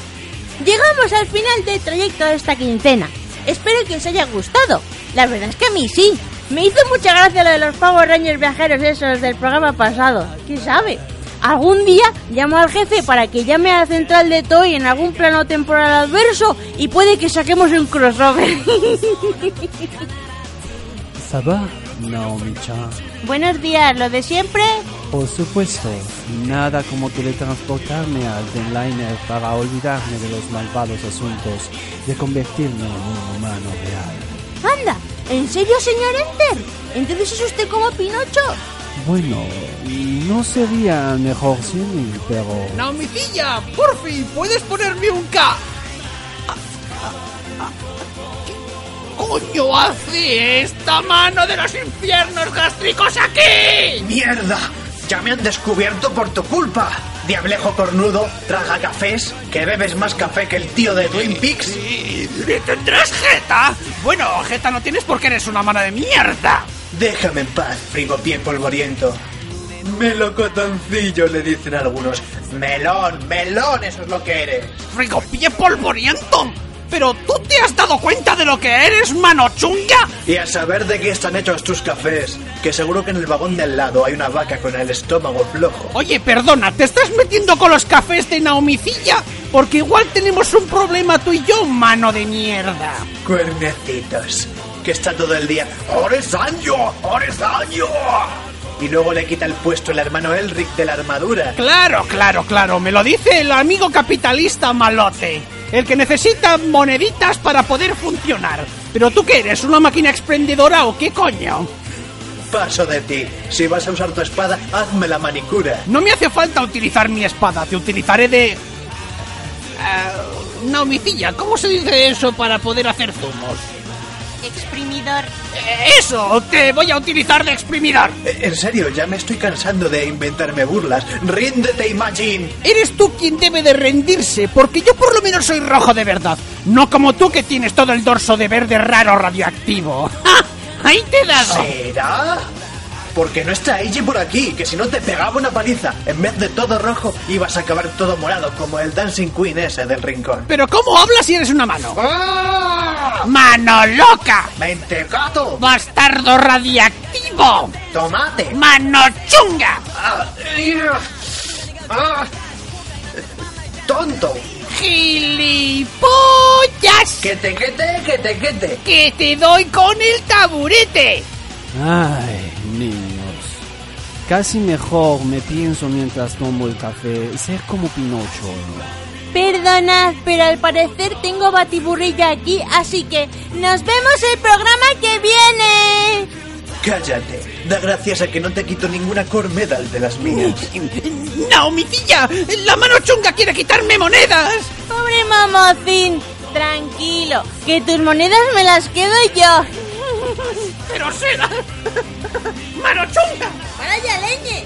Llegamos al final del trayecto de esta quincena. Espero que os haya gustado. La verdad es que a mí sí. Me hizo mucha gracia lo de los Power Rangers viajeros esos del programa pasado. ¿Quién sabe? Algún día llamo al jefe para que llame a la central de Toy en algún plano temporal adverso y puede que saquemos un crossover. ¿Ça va, Naomi-chan? Buenos días, lo de siempre. Por supuesto, nada como teletransportarme al Denliner para olvidarme de los malvados asuntos de convertirme en un humano real. Anda, ¿en serio, señor Enter? ¿Entonces es usted como Pinocho? Bueno, no sería mejor sin pero... Naumicilla, por fin, ¿puedes ponerme un K? ¿Qué coño hace esta mano de los infiernos gástricos aquí? ¡Mierda! Ya me han descubierto por tu culpa. Diablejo cornudo, traga cafés, que bebes más café que el tío de Twin Peaks. ¿Y tendrás jeta? Bueno, jeta no tienes porque eres una mano de mierda. Déjame en paz, frigopié polvoriento. Melocotoncillo, le dicen algunos. Melón, melón, eso es lo que eres. Frigopié polvoriento. Pero tú te has dado cuenta de lo que eres, mano chunga. Y a saber de qué están hechos tus cafés, que seguro que en el vagón del lado hay una vaca con el estómago flojo. Oye, perdona, ¿te estás metiendo con los cafés de Naomicilla? Porque igual tenemos un problema tú y yo, mano de mierda. Cuernecitos, que está todo el día. ¡Oresaño! ¡Oresaño! Y luego le quita el puesto el hermano Elric de la armadura. Claro, claro, claro, me lo dice el amigo capitalista malote. El que necesita moneditas para poder funcionar. ¿Pero tú qué eres? ¿Una máquina expendedora o qué coño? Paso de ti. Si vas a usar tu espada, hazme la manicura. No me hace falta utilizar mi espada, te utilizaré de... Eh, Naumicilla, ¿cómo se dice eso para poder hacer zumos? Exprimidor. ¡Eso! ¡Te voy a utilizar de exprimidor! Eh, En serio, ya me estoy cansando de inventarme burlas. ¡Ríndete, Imagine! Eres tú quien debe de rendirse, porque yo por lo menos soy rojo de verdad. No como tú que tienes todo el dorso de verde raro radioactivo. ¡Ja! ¡Ahí te he dado! ¿Será? Porque no está Eiji por aquí, que si no te pegaba una paliza. En vez de todo rojo, ibas a acabar todo morado, como el Dancing Queen ese del rincón. ¿Pero cómo hablas si eres una mano? ¡Ah! ¡Mano loca! ¡Mentecato! ¡Bastardo radiactivo! ¡Tomate! ¡Mano chunga! ¡Ah! ¡Ah! ¡Tonto! ¡Gilipollas! ¡Que te quete, que te quete! ¡Que te doy con el taburete! Ay. Casi mejor me pienso mientras tomo el café, ser como Pinocho. Perdonad, pero al parecer tengo batiburrilla aquí, así que nos vemos el programa que viene. ¡Cállate! Da gracias a que no te quito ninguna core medal de las mías. ¡Naomicilla! ¡La mano chunga quiere quitarme monedas! Pobre mamocín, tranquilo, que tus monedas me las quedo yo. ¡Pero será! ¡Mano chunga! ¡Para allá, leñe!